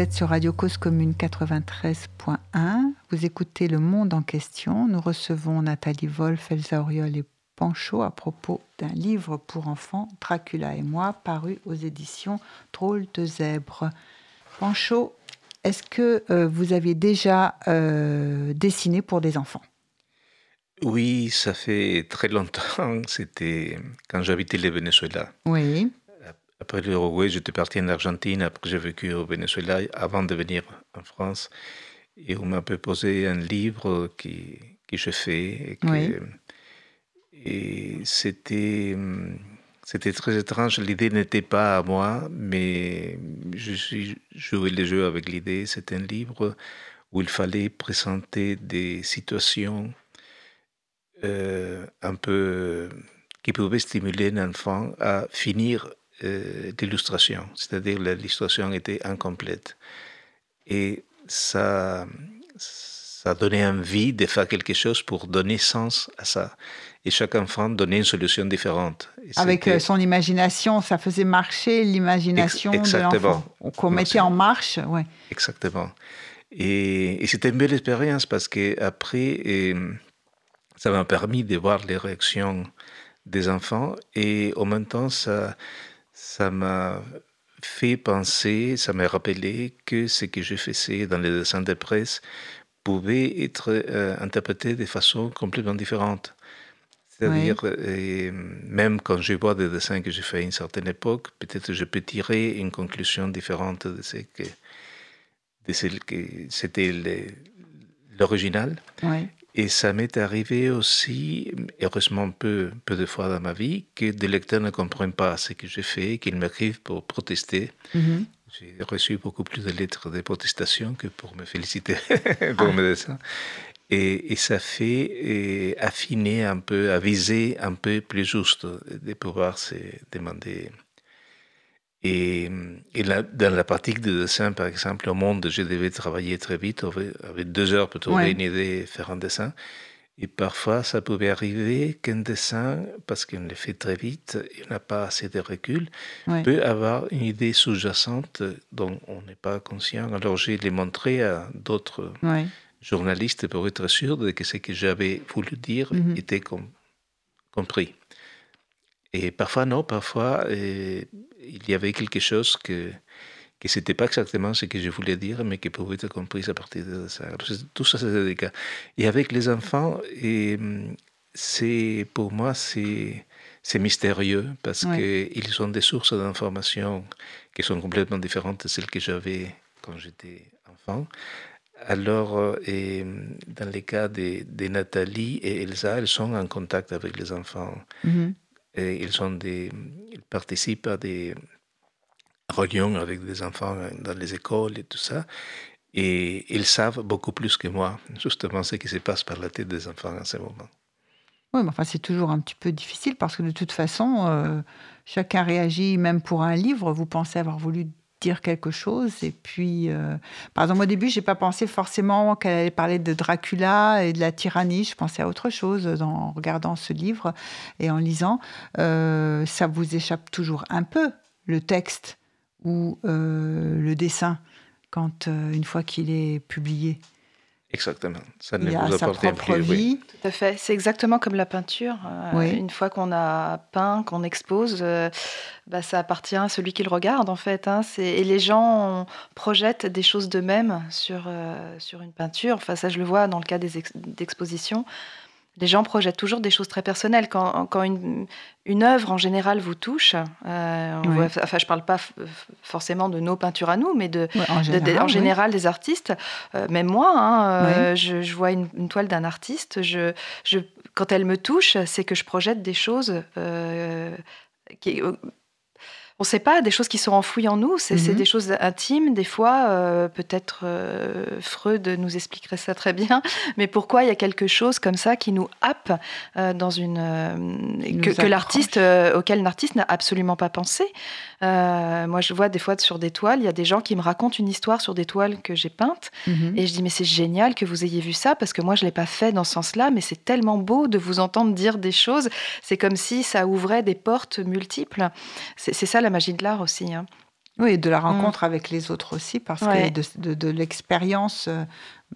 Êtes sur Radio Cause Commune 93.1. Vous écoutez Le Monde en question. Nous recevons Nathalie Wolf, Elsa Auriol et Pancho à propos d'un livre pour enfants, Dracula et moi, paru aux éditions Drôle de zèbre. Pancho, est-ce que euh, vous avez déjà euh, dessiné pour des enfants? Oui, ça fait très longtemps. C'était quand j'habitais le Venezuela. Oui. Après l'Uruguay, j'étais parti en Argentine. Après, j'ai vécu au Venezuela avant de venir en France. Et on m'a proposé un livre qui, que je fais. Et, que- Oui. et c'était, c'était très étrange. L'idée n'était pas à moi, mais je suis joué le jeu avec l'idée. C'est un livre où il fallait présenter des situations euh, un peu qui pouvaient stimuler un enfant à finir euh, l'illustration, c'est-à-dire l'illustration était incomplète. Et ça, ça donnait envie de faire quelque chose pour donner sens à ça. Et chaque enfant donnait une solution différente. Et Avec euh, son imagination, ça faisait marcher l'imagination Ex- de l'enfant. Qu'on mettait Merci. en marche. Ouais. Exactement. Et, et c'était une belle expérience parce que après, euh, ça m'a permis de voir les réactions des enfants et en même temps, ça, ça m'a fait penser, ça m'a rappelé que ce que je faisais dans les dessins de presse pouvait être euh, interprété de façon complètement différente. C'est-à-dire, euh, même quand je vois des dessins que j'ai fait à une certaine époque, peut-être je peux tirer une conclusion différente de ce que, de celle que c'était l'original. Ouais. Et ça m'est arrivé aussi, heureusement peu, peu de fois dans ma vie, que des lecteurs ne comprennent pas ce que j'ai fait, qu'ils m'écrivent pour protester. Mhm. J'ai reçu beaucoup plus de lettres de protestation que pour me féliciter pour mes dessins. Et, et ça fait affiner un peu, aviser un peu plus juste de pouvoir se demander. Et, et dans la pratique de dessin, par exemple, au monde, je devais travailler très vite, avec, deux heures pour trouver Ouais. une idée, faire un dessin. Et parfois, ça pouvait arriver qu'un dessin, parce qu'on le fait très vite, et on n'a pas assez de recul, Ouais. peut avoir une idée sous-jacente dont on n'est pas conscient. Alors, j'ai les montré à d'autres Ouais. journalistes pour être sûr de que ce que j'avais voulu dire Mhm. était com- compris. Et parfois, non, parfois, il y avait quelque chose que que ce n'était pas exactement ce que je voulais dire, mais qui pouvait être compris à partir de ça. Tout ça, c'est des cas. Et avec les enfants, et, c'est pour moi, c'est c'est mystérieux parce Ouais. qu'ils ont des sources d'informations qui sont complètement différentes de celles que j'avais quand j'étais enfant. Alors, euh, et, dans les cas de, de Nathalie et Elsa, elles sont en contact avec les enfants. Mhm. Ils participent à des réunions avec des enfants dans les écoles et tout ça. Et ils savent beaucoup plus que moi, justement, ce qui se passe par la tête des enfants en ce moment. Oui, mais enfin, c'est toujours un petit peu difficile parce que de toute façon, euh, chacun réagit, même pour un livre. Vous pensez avoir voulu dire quelque chose. Et puis, euh, au début, j'ai pas pensé forcément qu'elle allait parler de Dracula et de la tyrannie. Je pensais à autre chose en regardant ce livre et en lisant. Euh, ça vous échappe toujours un peu, le texte ou euh, le dessin, quand euh, une fois qu'il est publié? Exactement. Ça ne Il a vous sa appartient propre plus. oui. Tout à fait. C'est exactement comme la peinture. Euh, Oui. Une fois qu'on a peint, qu'on expose, euh, bah, ça appartient à celui qui le regarde, en fait. hein. C'est- Et les gens projettent des choses d'eux-mêmes sur, euh, sur une peinture. Enfin, ça, je le vois dans le cas des ex- d'expositions. Les gens projettent toujours des choses très personnelles. Quand, quand une, une œuvre, en général, vous touche, euh, on Oui. voit- enfin, je ne parle pas forcément de nos peintures à nous, mais de, Ouais, en général, de- en oui. général des artistes, euh, même moi, hein, euh, je, je vois une, une toile d'un artiste, je, je, quand elle me touche, c'est que je projette des choses qui... on ne sait pas, des choses qui sont enfouies en nous, c'est Mhm. des choses intimes, des fois, euh, peut-être euh, Freud nous expliquerait ça très bien, mais pourquoi il y a quelque chose comme ça qui nous happe euh, dans une... que l'artiste, auquel l'artiste n'a absolument pas pensé. Moi, je vois des fois sur des toiles, il y a des gens qui me racontent une histoire sur des toiles que j'ai peintes, Mhm. et je dis, mais c'est génial que vous ayez vu ça, parce que moi, je ne l'ai pas fait dans ce sens-là, mais c'est tellement beau de vous entendre dire des choses. C'est comme si ça ouvrait des portes multiples. C'est c'est ça la magie de l'art aussi. hein. Oui, de la rencontre avec les autres aussi, parce Ouais. que de, de- de l'expérience euh,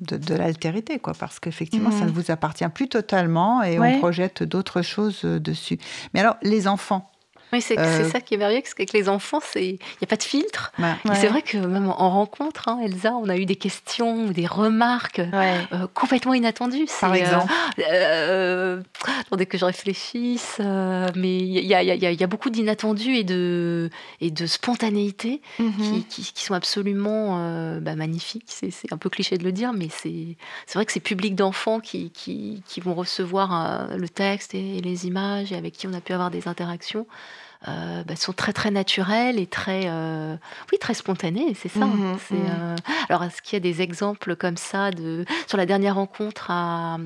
de, de l'altérité, quoi. Parce qu'effectivement, ça Mhm. ne vous appartient plus totalement et Ouais. on projette d'autres choses euh, dessus. Mais alors, les enfants, Oui, c'est Euh, ça qui est merveilleux, parce qu'avec les enfants, c'est- il n'y a pas de filtre. Ouais. C'est vrai que même en rencontre, hein, Elsa, on a eu des questions ou des remarques Ouais. euh, complètement inattendues. par C'est, euh, exemple, Euh, attendez que je réfléchisse, euh, mais il y a, il y a- il y a- il y a beaucoup d'inattendus et de, et de spontanéité Mhm. qui, qui- qui sont absolument euh, bah, magnifiques. C'est c'est un peu cliché de le dire, mais c'est c'est vrai que ces publics d'enfants qui, qui, qui vont recevoir euh, le texte et, et les images et avec qui on a pu avoir des interactions. Euh, bah, sont très très naturels et très euh, oui très spontanés c'est ça Mhm, c'est mhm. euh, alors est-ce qu'il y a des exemples comme ça de sur la dernière rencontre à,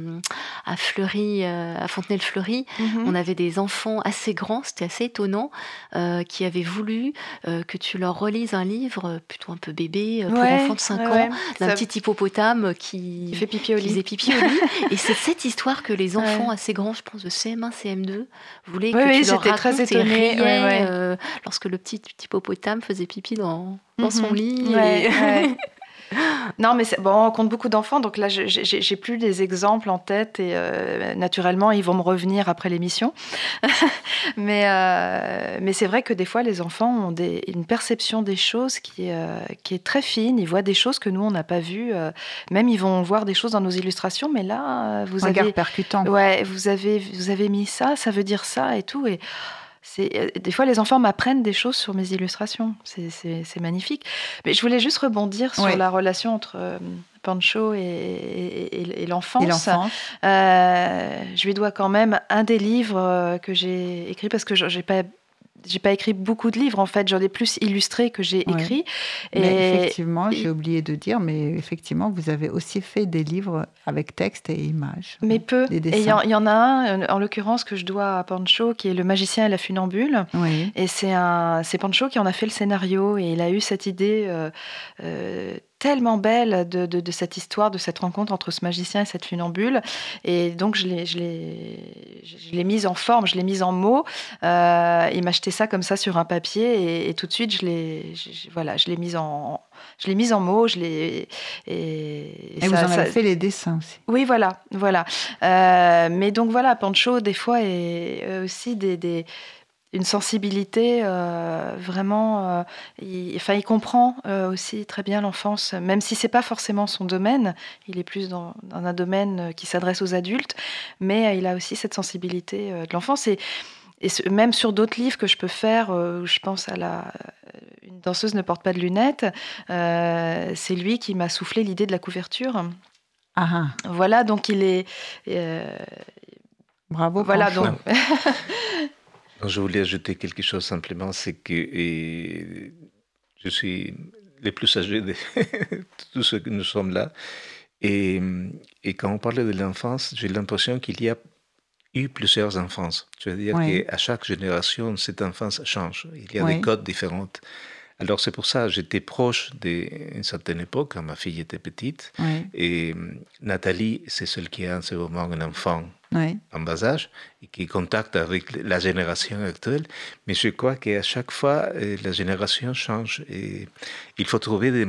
à Fleury euh, à Fontenay-le-Fleury Mhm. on avait des enfants assez grands, c'était assez étonnant, qui avaient voulu que tu leur relises un livre plutôt un peu bébé, pour Ouais, enfants de 5 ouais, ans, ouais. d'un Ça- petit hippopotame qui, Il fait pipi au qui lit. pipi au lit. Et c'est cette histoire que les enfants assez grands, je pense de CM1, CM2, voulaient que oui, tu leur très racontes et étonnée, ouais, ouais. euh, lorsque le petit, petit hippopotame faisait pipi dans, dans son Mhm. lit. Ouais, et- ouais. Non, mais bon, on rencontre beaucoup d'enfants, donc là, je- j'ai plus des exemples en tête et euh, naturellement, ils vont me revenir après l'émission. mais euh, mais c'est vrai que des fois, les enfants ont des- une perception des choses qui, est, euh, qui est très fine. Ils voient des choses que nous, on n'a pas vues. même, ils vont voir des choses dans nos illustrations, mais là, vous avez percutant. Ouais, vous avez, vous avez mis ça, ça veut dire ça et tout. Et des fois, les enfants m'apprennent des choses sur mes illustrations. C'est, magnifique. Mais je voulais juste rebondir sur Ouais. la relation entre euh, Pancho et, et- et- et l'enfance. Euh, je lui dois quand même un des livres euh, que j'ai écrit parce que je- j'ai pas. J'ai pas écrit beaucoup de livres en fait, j'en ai plus illustré que j'ai Ouais. écrit. mais effectivement, j'ai oublié de dire, mais effectivement, vous avez aussi fait des livres avec texte et images. mais peu. Des Et il y, en- y a un, en l'occurrence, que je dois à Pancho, qui est Le magicien et la funambule. Oui. Et c'est Pancho qui en a fait le scénario et il a eu cette idée euh, euh, tellement belle de, de- de cette histoire, de cette rencontre entre ce magicien et cette funambule. Et donc je l'ai, mise en forme, je l'ai mise en mots. Euh, il m'a jeté ça comme ça sur un papier et, et tout de suite je l'ai, voilà, je mise en, je l'ai mise en mots, je l'ai et, Et vous ça- en ça- avez fait les dessins aussi. oui, voilà, voilà. Euh, mais donc voilà, Pancho, des fois, est euh, aussi des, des- une sensibilité euh, vraiment. euh, il, enfin, il comprend euh, aussi très bien l'enfance, même si c'est pas forcément son domaine. Il est plus dans, dans un domaine qui s'adresse aux adultes, mais il a aussi cette sensibilité de l'enfance. Et, et ce- même sur d'autres livres que je peux faire, où je pense à la. Une danseuse ne porte pas de lunettes. c'est lui qui m'a soufflé l'idée de la couverture. Ah, ah. Voilà, donc il est. bravo. voilà, donc. Je voulais ajouter quelque chose simplement, c'est que et, je suis le plus âgé de tous ceux que nous sommes là. Et, et quand on parle de l'enfance, j'ai l'impression qu'il y a eu plusieurs enfances. Je veux dire Oui. qu'à chaque génération, cette enfance change. Il y a des codes différents. Alors c'est pour ça j'étais proche d'une certaine époque, quand ma fille était petite. Et Nathalie, c'est celle qui a en ce moment un enfant oui. en bas âge et qui contacte avec la génération actuelle. Mais je crois qu'à chaque fois, euh, la génération change et il faut trouver des,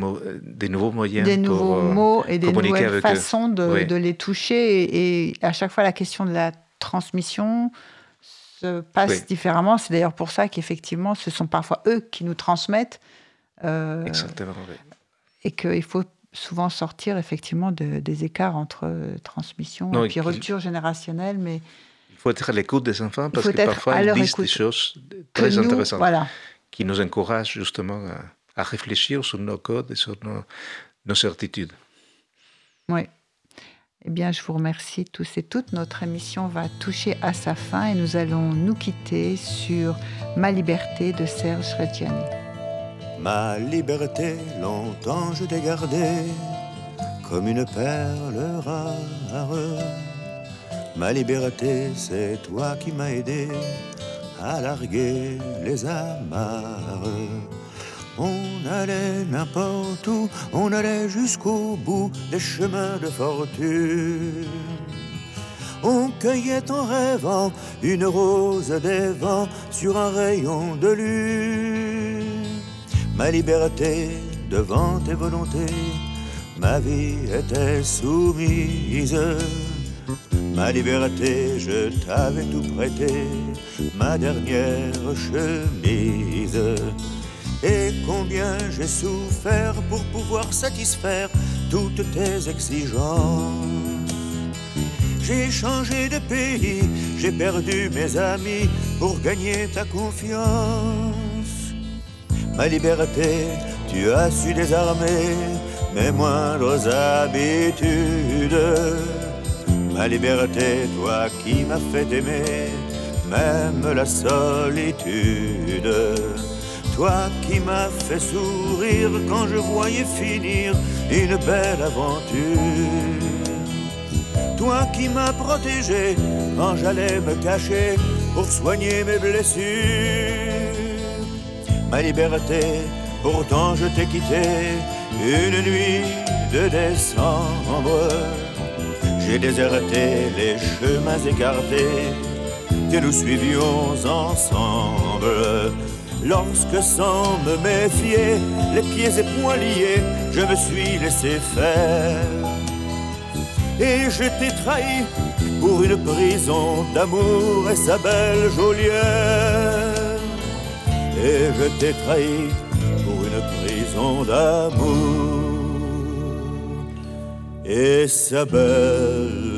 nouveaux moyens Des pour nouveaux euh, mots et des nouvelles façons de, Oui. de les toucher. Et, et à chaque fois, la question de la transmission se passe Oui. différemment. C'est d'ailleurs pour ça qu'effectivement, ce sont parfois eux qui nous transmettent. euh, Exactement. oui. et qu'il faut souvent sortir effectivement de- des écarts entre euh, transmission Non, et puis rupture générationnelle, mais Il faut être à l'écoute des enfants parce que parfois ils disent des choses très nous, intéressantes voilà, qui nous encouragent justement à, à réfléchir sur nos codes et sur nos, nos certitudes. oui. Eh bien, je vous remercie tous et toutes. Notre émission va toucher à sa fin et nous allons nous quitter sur Ma liberté de Serge Reggiani. Ma liberté, longtemps je t'ai gardée comme une perle rare. Ma liberté, c'est toi qui m'as aidé à larguer les amarres. On allait n'importe où, on allait jusqu'au bout des chemins de fortune. On cueillait en rêvant une rose des vents sur un rayon de lune. Ma liberté devant tes volontés. Ma vie était soumise. Ma liberté, je t'avais tout prêté, ma dernière chemise. Et combien j'ai souffert pour pouvoir satisfaire toutes tes exigences. J'ai changé de pays, j'ai perdu mes amis pour gagner ta confiance. Ma liberté, tu as su désarmer mes moindres habitudes. Ma liberté, toi qui m'as fait aimer, même la solitude. Toi qui m'as fait sourire quand je voyais finir une belle aventure. Toi qui m'as protégé quand j'allais me cacher pour soigner mes blessures. Ma liberté, pourtant je t'ai quitté une nuit de décembre. J'ai déserté les chemins écartés que nous suivions ensemble. Lorsque sans me méfier, les pieds et poings liés, je me suis laissé faire. Et je t'ai trahi pour une prison d'amour et sa belle geôlière. Et je t'ai trahi pour une prison d'amour et sa belle.